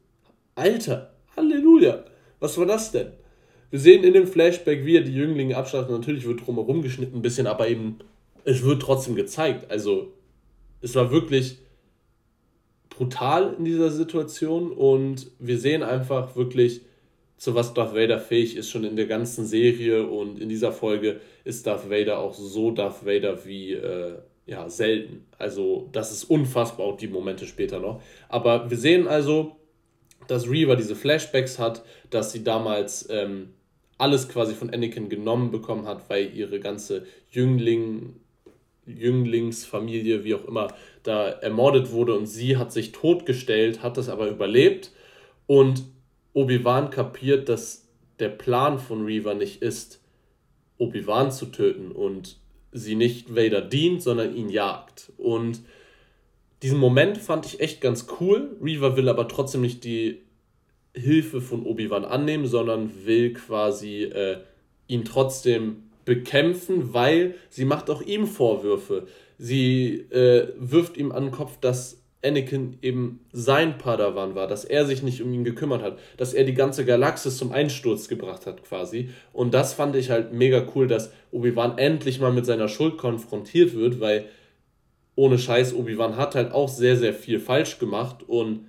Alter, Halleluja, was war das denn? Wir sehen in dem Flashback, wie er die Jünglinge abschlachtet. Natürlich wird drumherum geschnitten ein bisschen, aber eben, es wird trotzdem gezeigt. Also, es war wirklich brutal in dieser Situation und wir sehen einfach wirklich, zu was Darth Vader fähig ist, schon in der ganzen Serie und in dieser Folge ist Darth Vader auch so Darth Vader wie äh, ja, selten. Also, das ist unfassbar, auch die Momente später noch. Aber wir sehen also, dass Reaver diese Flashbacks hat, dass sie damals ähm, alles quasi von Anakin genommen bekommen hat, weil ihre ganze Jüngling, Jünglingsfamilie, wie auch immer, da ermordet wurde und sie hat sich totgestellt, hat das aber überlebt und Obi-Wan kapiert, dass der Plan von Reaver nicht ist, Obi-Wan zu töten und sie nicht Vader dient, sondern ihn jagt. Und diesen Moment fand ich echt ganz cool. Reaver will aber trotzdem nicht die Hilfe von Obi-Wan annehmen, sondern will quasi äh, ihn trotzdem bekämpfen, weil sie macht auch ihm Vorwürfe. Sie äh, wirft ihm an den Kopf, dass Anakin eben sein Padawan war, dass er sich nicht um ihn gekümmert hat, dass er die ganze Galaxis zum Einsturz gebracht hat quasi. Und das fand ich halt mega cool, dass Obi-Wan endlich mal mit seiner Schuld konfrontiert wird, weil ohne Scheiß, Obi-Wan hat halt auch sehr, sehr viel falsch gemacht und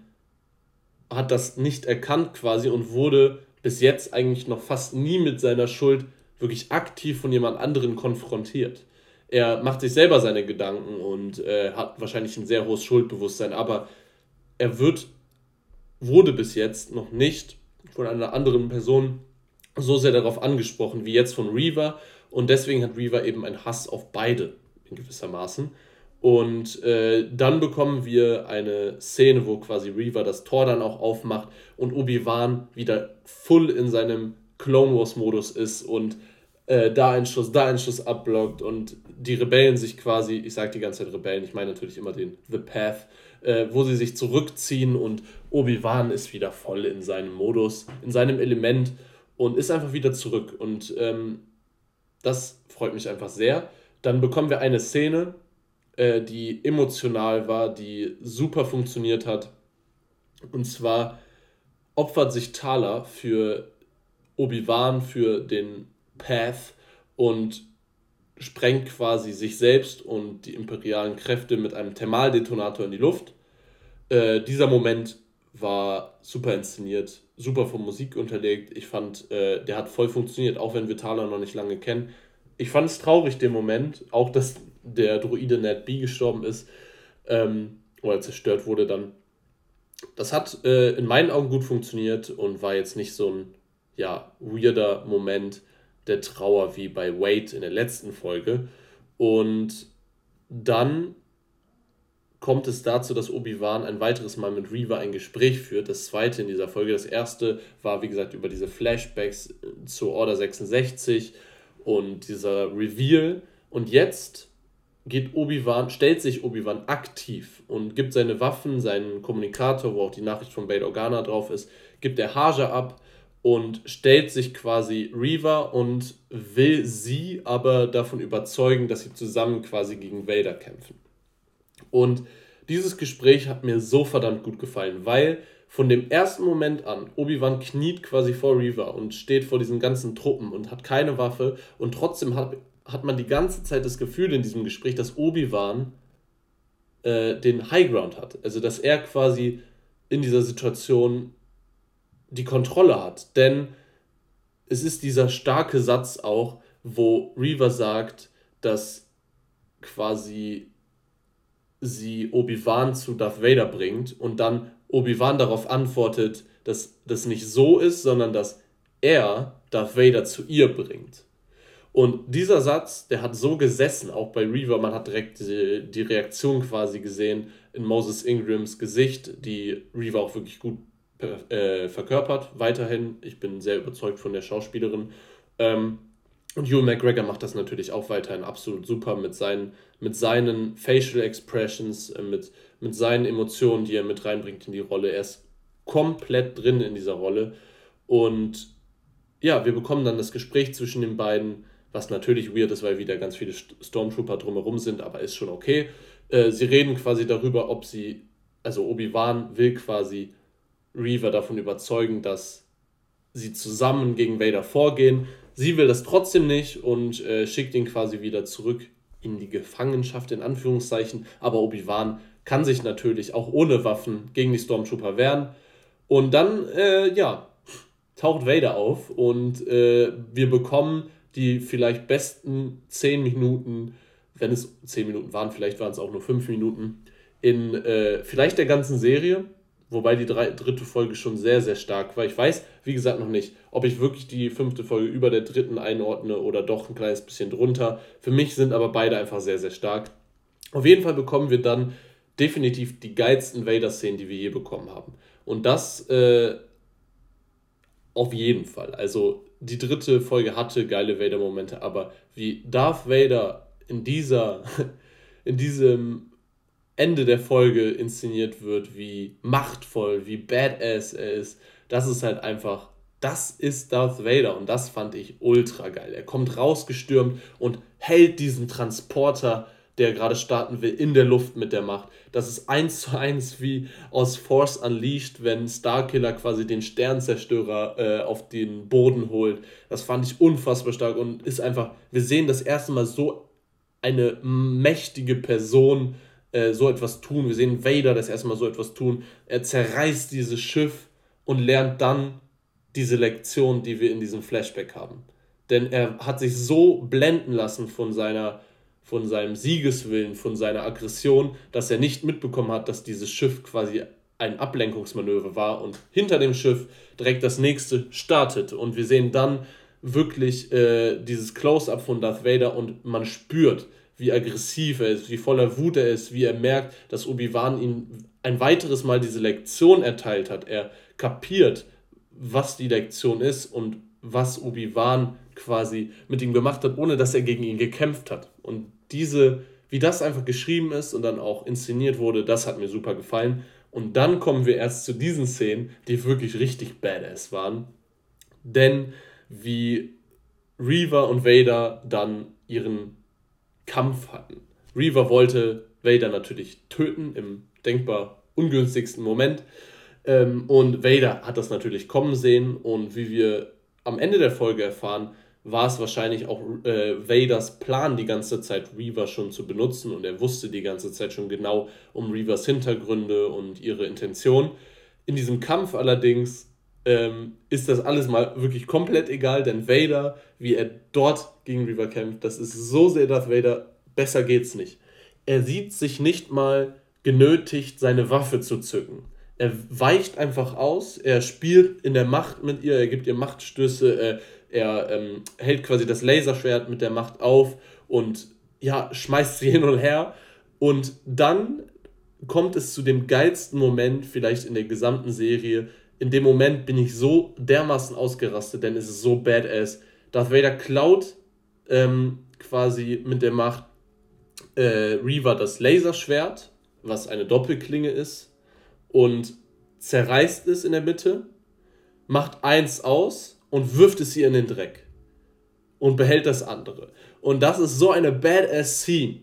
hat das nicht erkannt quasi und wurde bis jetzt eigentlich noch fast nie mit seiner Schuld wirklich aktiv von jemand anderen konfrontiert. Er macht sich selber seine Gedanken und äh, hat wahrscheinlich ein sehr hohes Schuldbewusstsein, aber er wird, wurde bis jetzt noch nicht von einer anderen Person so sehr darauf angesprochen wie jetzt von Reaver und deswegen hat Reaver eben einen Hass auf beide in gewissermaßen. Und äh, dann bekommen wir eine Szene, wo quasi Reaver das Tor dann auch aufmacht und Obi-Wan wieder full in seinem Clone Wars-Modus ist und äh, da ein Schuss, da ein Schuss abblockt und die Rebellen sich quasi, ich sage die ganze Zeit Rebellen, ich meine natürlich immer den The Path, äh, wo sie sich zurückziehen und Obi-Wan ist wieder voll in seinem Modus, in seinem Element und ist einfach wieder zurück. Und ähm, das freut mich einfach sehr. dann bekommen wir eine Szene, äh, die emotional war, die super funktioniert hat. Und zwar opfert sich Thala für Obi-Wan, für den Path und sprengt quasi sich selbst und die imperialen Kräfte mit einem Thermaldetonator in die Luft. Äh, dieser Moment war super inszeniert, super von Musik unterlegt. Ich fand, äh, der hat voll funktioniert, auch wenn wir Thala noch nicht lange kennen. Ich fand es traurig, den Moment, auch dass der Druide Ned B gestorben ist ähm, oder zerstört wurde dann. Das hat äh, in meinen Augen gut funktioniert und war jetzt nicht so ein ja, weirder Moment der Trauer wie bei Wade in der letzten Folge. Und dann kommt es dazu, dass Obi-Wan ein weiteres Mal mit Reaver ein Gespräch führt. Das zweite in dieser Folge. Das erste war, wie gesagt, über diese Flashbacks zu Order 66 und dieser Reveal. Und jetzt geht Obi-Wan, stellt sich Obi-Wan aktiv und gibt seine Waffen, seinen Kommunikator, wo auch die Nachricht von Bail Organa drauf ist, gibt der Haja ab und stellt sich quasi Reaver und will sie aber davon überzeugen, dass sie zusammen quasi gegen Vader kämpfen. Und dieses Gespräch hat mir so verdammt gut gefallen, weil von dem ersten Moment an, Obi-Wan kniet quasi vor Reaver und steht vor diesen ganzen Truppen und hat keine Waffe und trotzdem hat hat man die ganze Zeit das Gefühl in diesem Gespräch, dass Obi-Wan äh, den Highground hat. Also, dass er quasi in dieser Situation die Kontrolle hat. Denn es ist dieser starke Satz auch, wo Reaver sagt, dass quasi sie Obi-Wan zu Darth Vader bringt und dann Obi-Wan darauf antwortet, dass das nicht so ist, sondern dass er Darth Vader zu ihr bringt. Und dieser Satz, der hat so gesessen, auch bei Reaver, man hat direkt die, die Reaktion quasi gesehen in Moses Ingrams Gesicht, die Reaver auch wirklich gut äh, verkörpert. Weiterhin, ich bin sehr überzeugt von der Schauspielerin. Ähm, und Hugh McGregor macht das natürlich auch weiterhin absolut super mit seinen, mit seinen Facial Expressions, äh, mit, mit seinen Emotionen, die er mit reinbringt in die Rolle. Er ist komplett drin in dieser Rolle. Und ja, wir bekommen dann das Gespräch zwischen den beiden was natürlich weird ist, weil wieder ganz viele Stormtrooper drumherum sind, aber ist schon okay. Äh, sie reden quasi darüber, ob sie, also Obi-Wan will quasi Reaver davon überzeugen, dass sie zusammen gegen Vader vorgehen. Sie will das trotzdem nicht und äh, schickt ihn quasi wieder zurück in die Gefangenschaft, in Anführungszeichen. Aber Obi-Wan kann sich natürlich auch ohne Waffen gegen die Stormtrooper wehren. Und dann, äh, ja, taucht Vader auf und äh, wir bekommen die vielleicht besten zehn Minuten, wenn es zehn Minuten waren, vielleicht waren es auch nur fünf Minuten, in äh, vielleicht der ganzen Serie, wobei die drei, dritte Folge schon sehr, sehr stark war. Ich weiß, wie gesagt, noch nicht, ob ich wirklich die fünfte Folge über der dritten einordne oder doch ein kleines bisschen drunter. Für mich sind aber beide einfach sehr, sehr stark. Auf jeden Fall bekommen wir dann definitiv die geilsten Vader-Szenen, die wir je bekommen haben. Und das äh, auf jeden Fall. Also die dritte Folge hatte geile Vader-Momente, aber wie Darth Vader in dieser, [LAUGHS] in diesem Ende der Folge inszeniert wird, wie machtvoll, wie badass er ist, das ist halt einfach, das ist Darth Vader und das fand ich ultra geil. Er kommt rausgestürmt und hält diesen Transporter der gerade starten will, in der Luft mit der Macht. Das ist eins zu eins wie aus Force Unleashed, wenn Starkiller quasi den Sternzerstörer äh, auf den Boden holt. Das fand ich unfassbar stark und ist einfach, wir sehen das erste Mal so eine mächtige Person äh, so etwas tun. Wir sehen Vader das erste Mal so etwas tun. Er zerreißt dieses Schiff und lernt dann diese Lektion, die wir in diesem Flashback haben. Denn er hat sich so blenden lassen von seiner von seinem Siegeswillen, von seiner Aggression, dass er nicht mitbekommen hat, dass dieses Schiff quasi ein Ablenkungsmanöver war und hinter dem Schiff direkt das nächste startet. Und wir sehen dann wirklich äh, dieses Close-up von Darth Vader und man spürt, wie aggressiv er ist, wie voller Wut er ist, wie er merkt, dass Obi-Wan ihm ein weiteres Mal diese Lektion erteilt hat. Er kapiert, was die Lektion ist und was Obi-Wan quasi mit ihm gemacht hat, ohne dass er gegen ihn gekämpft hat. Und diese, wie das einfach geschrieben ist und dann auch inszeniert wurde, das hat mir super gefallen. Und dann kommen wir erst zu diesen Szenen, die wirklich richtig badass waren. Denn wie Reaver und Vader dann ihren Kampf hatten. Reaver wollte Vader natürlich töten im denkbar ungünstigsten Moment. Ähm, und Vader hat das natürlich kommen sehen und wie wir am Ende der Folge erfahren, war es wahrscheinlich auch äh, Vaders Plan, die ganze Zeit Reaver schon zu benutzen und er wusste die ganze Zeit schon genau um Reavers Hintergründe und ihre Intention. In diesem Kampf allerdings ähm, ist das alles mal wirklich komplett egal, denn Vader, wie er dort gegen Reaver kämpft, das ist so sehr Darth Vader, besser geht's nicht. Er sieht sich nicht mal genötigt, seine Waffe zu zücken. Er weicht einfach aus, er spielt in der Macht mit ihr, er gibt ihr Machtstöße, äh, er ähm, hält quasi das Laserschwert mit der Macht auf und ja, schmeißt sie [LAUGHS] hin und her. Und dann kommt es zu dem geilsten Moment vielleicht in der gesamten Serie. In dem Moment bin ich so dermaßen ausgerastet, denn es ist so badass. Darth Vader klaut ähm, quasi mit der Macht äh, Reaver das Laserschwert, was eine Doppelklinge ist, und zerreißt es in der Mitte, macht eins aus und wirft es ihr in den Dreck und behält das andere. Und das ist so eine badass Scene.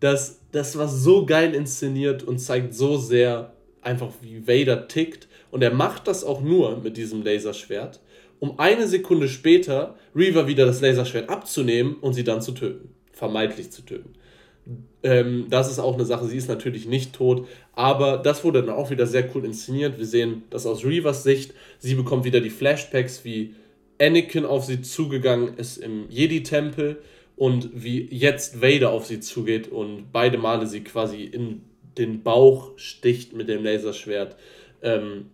Das, das war so geil inszeniert und zeigt so sehr einfach, wie Vader tickt. Und er macht das auch nur mit diesem Laserschwert, um eine Sekunde später Reaver wieder das Laserschwert abzunehmen und sie dann zu töten. Vermeintlich zu töten. Ähm, das ist auch eine Sache, sie ist natürlich nicht tot, aber das wurde dann auch wieder sehr cool inszeniert. Wir sehen das aus Reavers Sicht. Sie bekommt wieder die Flashbacks, wie Anakin auf sie zugegangen ist im Jedi-Tempel und wie jetzt Vader auf sie zugeht und beide Male sie quasi in den Bauch sticht mit dem Laserschwert. Ähm,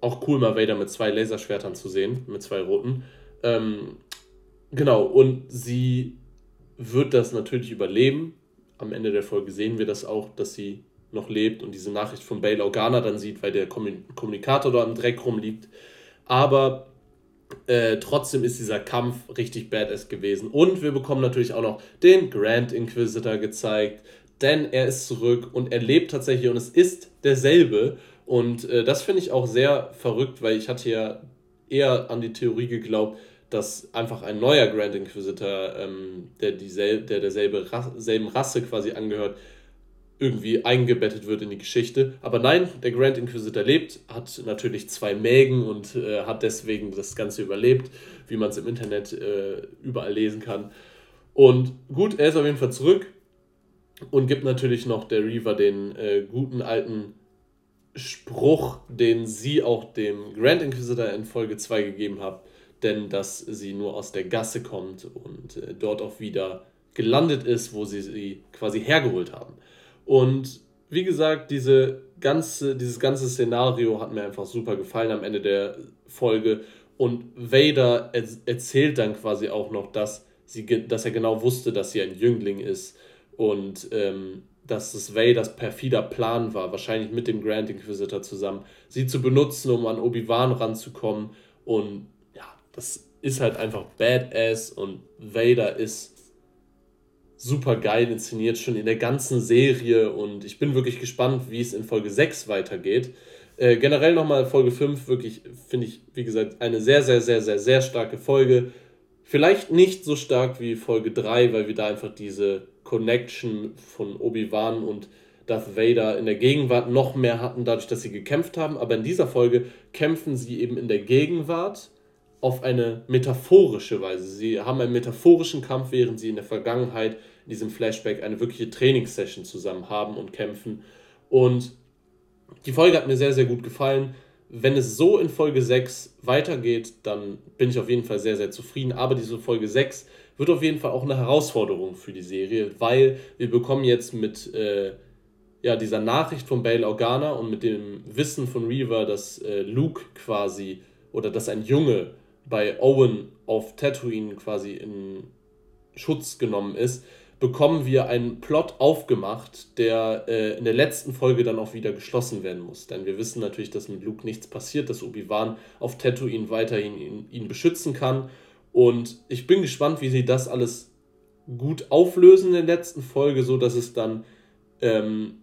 auch cool, mal Vader mit zwei Laserschwertern zu sehen, mit zwei roten. Ähm, genau, und sie wird das natürlich überleben, am Ende der Folge sehen wir das auch, dass sie noch lebt und diese Nachricht von Bail Organa dann sieht, weil der Kommunikator da im Dreck rumliegt. Aber äh, trotzdem ist dieser Kampf richtig badass gewesen. Und wir bekommen natürlich auch noch den Grand Inquisitor gezeigt, denn er ist zurück und er lebt tatsächlich und es ist derselbe. Und äh, das finde ich auch sehr verrückt, weil ich hatte ja eher an die Theorie geglaubt, dass einfach ein neuer Grand Inquisitor, ähm, der, diesel der derselbe Ra selben Rasse quasi angehört, irgendwie eingebettet wird in die Geschichte. Aber nein, der Grand Inquisitor lebt, hat natürlich zwei Mägen und äh, hat deswegen das Ganze überlebt, wie man es im Internet äh, überall lesen kann. Und gut, er ist auf jeden Fall zurück und gibt natürlich noch der Reaver den äh, guten alten Spruch, den sie auch dem Grand Inquisitor in Folge 2 gegeben hat denn dass sie nur aus der Gasse kommt und äh, dort auch wieder gelandet ist, wo sie sie quasi hergeholt haben. Und wie gesagt, diese ganze, dieses ganze Szenario hat mir einfach super gefallen am Ende der Folge. Und Vader erzählt dann quasi auch noch, dass, sie, dass er genau wusste, dass sie ein Jüngling ist und ähm, dass es Vaders perfider Plan war, wahrscheinlich mit dem Grand Inquisitor zusammen, sie zu benutzen, um an Obi-Wan ranzukommen. Und das ist halt einfach badass und Vader ist super geil inszeniert, schon in der ganzen Serie und ich bin wirklich gespannt, wie es in Folge 6 weitergeht. Äh, generell nochmal Folge 5, wirklich, finde ich, wie gesagt, eine sehr, sehr, sehr, sehr, sehr starke Folge. Vielleicht nicht so stark wie Folge 3, weil wir da einfach diese Connection von Obi-Wan und Darth Vader in der Gegenwart noch mehr hatten, dadurch, dass sie gekämpft haben. Aber in dieser Folge kämpfen sie eben in der Gegenwart auf eine metaphorische Weise. Sie haben einen metaphorischen Kampf, während sie in der Vergangenheit in diesem Flashback eine wirkliche Trainingssession zusammen haben und kämpfen. Und die Folge hat mir sehr, sehr gut gefallen. Wenn es so in Folge 6 weitergeht, dann bin ich auf jeden Fall sehr, sehr zufrieden. Aber diese Folge 6 wird auf jeden Fall auch eine Herausforderung für die Serie, weil wir bekommen jetzt mit äh, ja, dieser Nachricht von Bail Organa und mit dem Wissen von Reaver, dass äh, Luke quasi oder dass ein Junge bei Owen auf Tatooine quasi in Schutz genommen ist, bekommen wir einen Plot aufgemacht, der äh, in der letzten Folge dann auch wieder geschlossen werden muss. Denn wir wissen natürlich, dass mit Luke nichts passiert, dass Obi-Wan auf Tatooine weiterhin ihn, ihn beschützen kann. Und ich bin gespannt, wie sie das alles gut auflösen in der letzten Folge, so dass es dann ähm,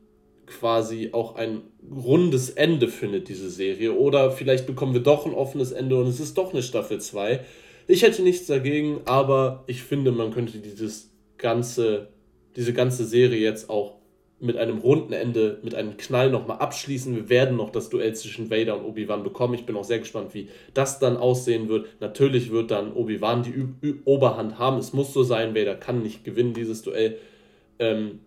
quasi auch ein rundes Ende findet, diese Serie. Oder vielleicht bekommen wir doch ein offenes Ende und es ist doch eine Staffel 2. Ich hätte nichts dagegen, aber ich finde, man könnte dieses ganze, diese ganze Serie jetzt auch mit einem runden Ende, mit einem Knall nochmal abschließen. Wir werden noch das Duell zwischen Vader und Obi-Wan bekommen. Ich bin auch sehr gespannt, wie das dann aussehen wird. Natürlich wird dann Obi-Wan die Ü Ü Oberhand haben. Es muss so sein, Vader kann nicht gewinnen, dieses Duell. Ähm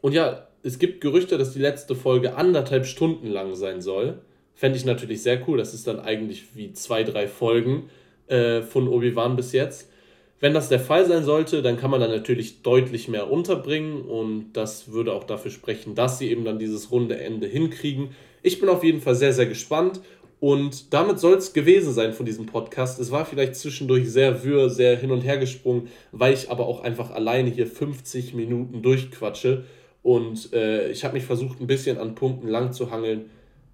und ja, es gibt Gerüchte, dass die letzte Folge anderthalb Stunden lang sein soll. Fände ich natürlich sehr cool. Das ist dann eigentlich wie zwei, drei Folgen äh, von Obi-Wan bis jetzt. Wenn das der Fall sein sollte, dann kann man dann natürlich deutlich mehr unterbringen und das würde auch dafür sprechen, dass sie eben dann dieses runde Ende hinkriegen. Ich bin auf jeden Fall sehr, sehr gespannt und damit soll es gewesen sein von diesem Podcast. Es war vielleicht zwischendurch sehr wirr, sehr hin und her gesprungen, weil ich aber auch einfach alleine hier 50 Minuten durchquatsche und äh, ich habe mich versucht, ein bisschen an Punkten lang zu hangeln.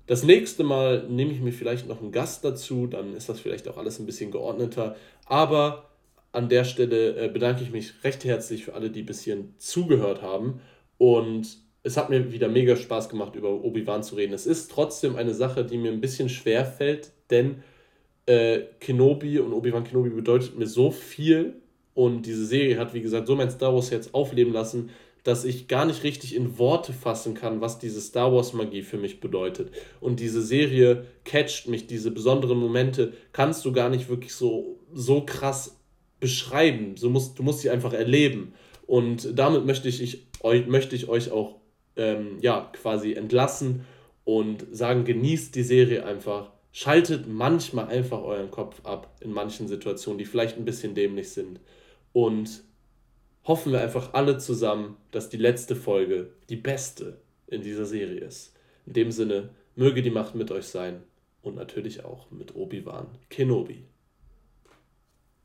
Das nächste Mal nehme ich mir vielleicht noch einen Gast dazu, dann ist das vielleicht auch alles ein bisschen geordneter. Aber an der Stelle äh, bedanke ich mich recht herzlich für alle, die bis hierhin zugehört haben. Und es hat mir wieder mega Spaß gemacht, über Obi-Wan zu reden. Es ist trotzdem eine Sache, die mir ein bisschen schwer fällt, denn äh, Kenobi und Obi-Wan Kenobi bedeutet mir so viel. Und diese Serie hat, wie gesagt, so mein Star Wars jetzt aufleben lassen, dass ich gar nicht richtig in Worte fassen kann, was diese Star Wars Magie für mich bedeutet. Und diese Serie catcht mich, diese besonderen Momente kannst du gar nicht wirklich so, so krass beschreiben. So musst, du musst sie einfach erleben. Und damit möchte ich, ich, euch, möchte ich euch auch ähm, ja, quasi entlassen und sagen, genießt die Serie einfach. Schaltet manchmal einfach euren Kopf ab in manchen Situationen, die vielleicht ein bisschen dämlich sind. Und hoffen wir einfach alle zusammen, dass die letzte Folge die beste in dieser Serie ist. In dem Sinne, möge die Macht mit euch sein und natürlich auch mit Obi-Wan Kenobi.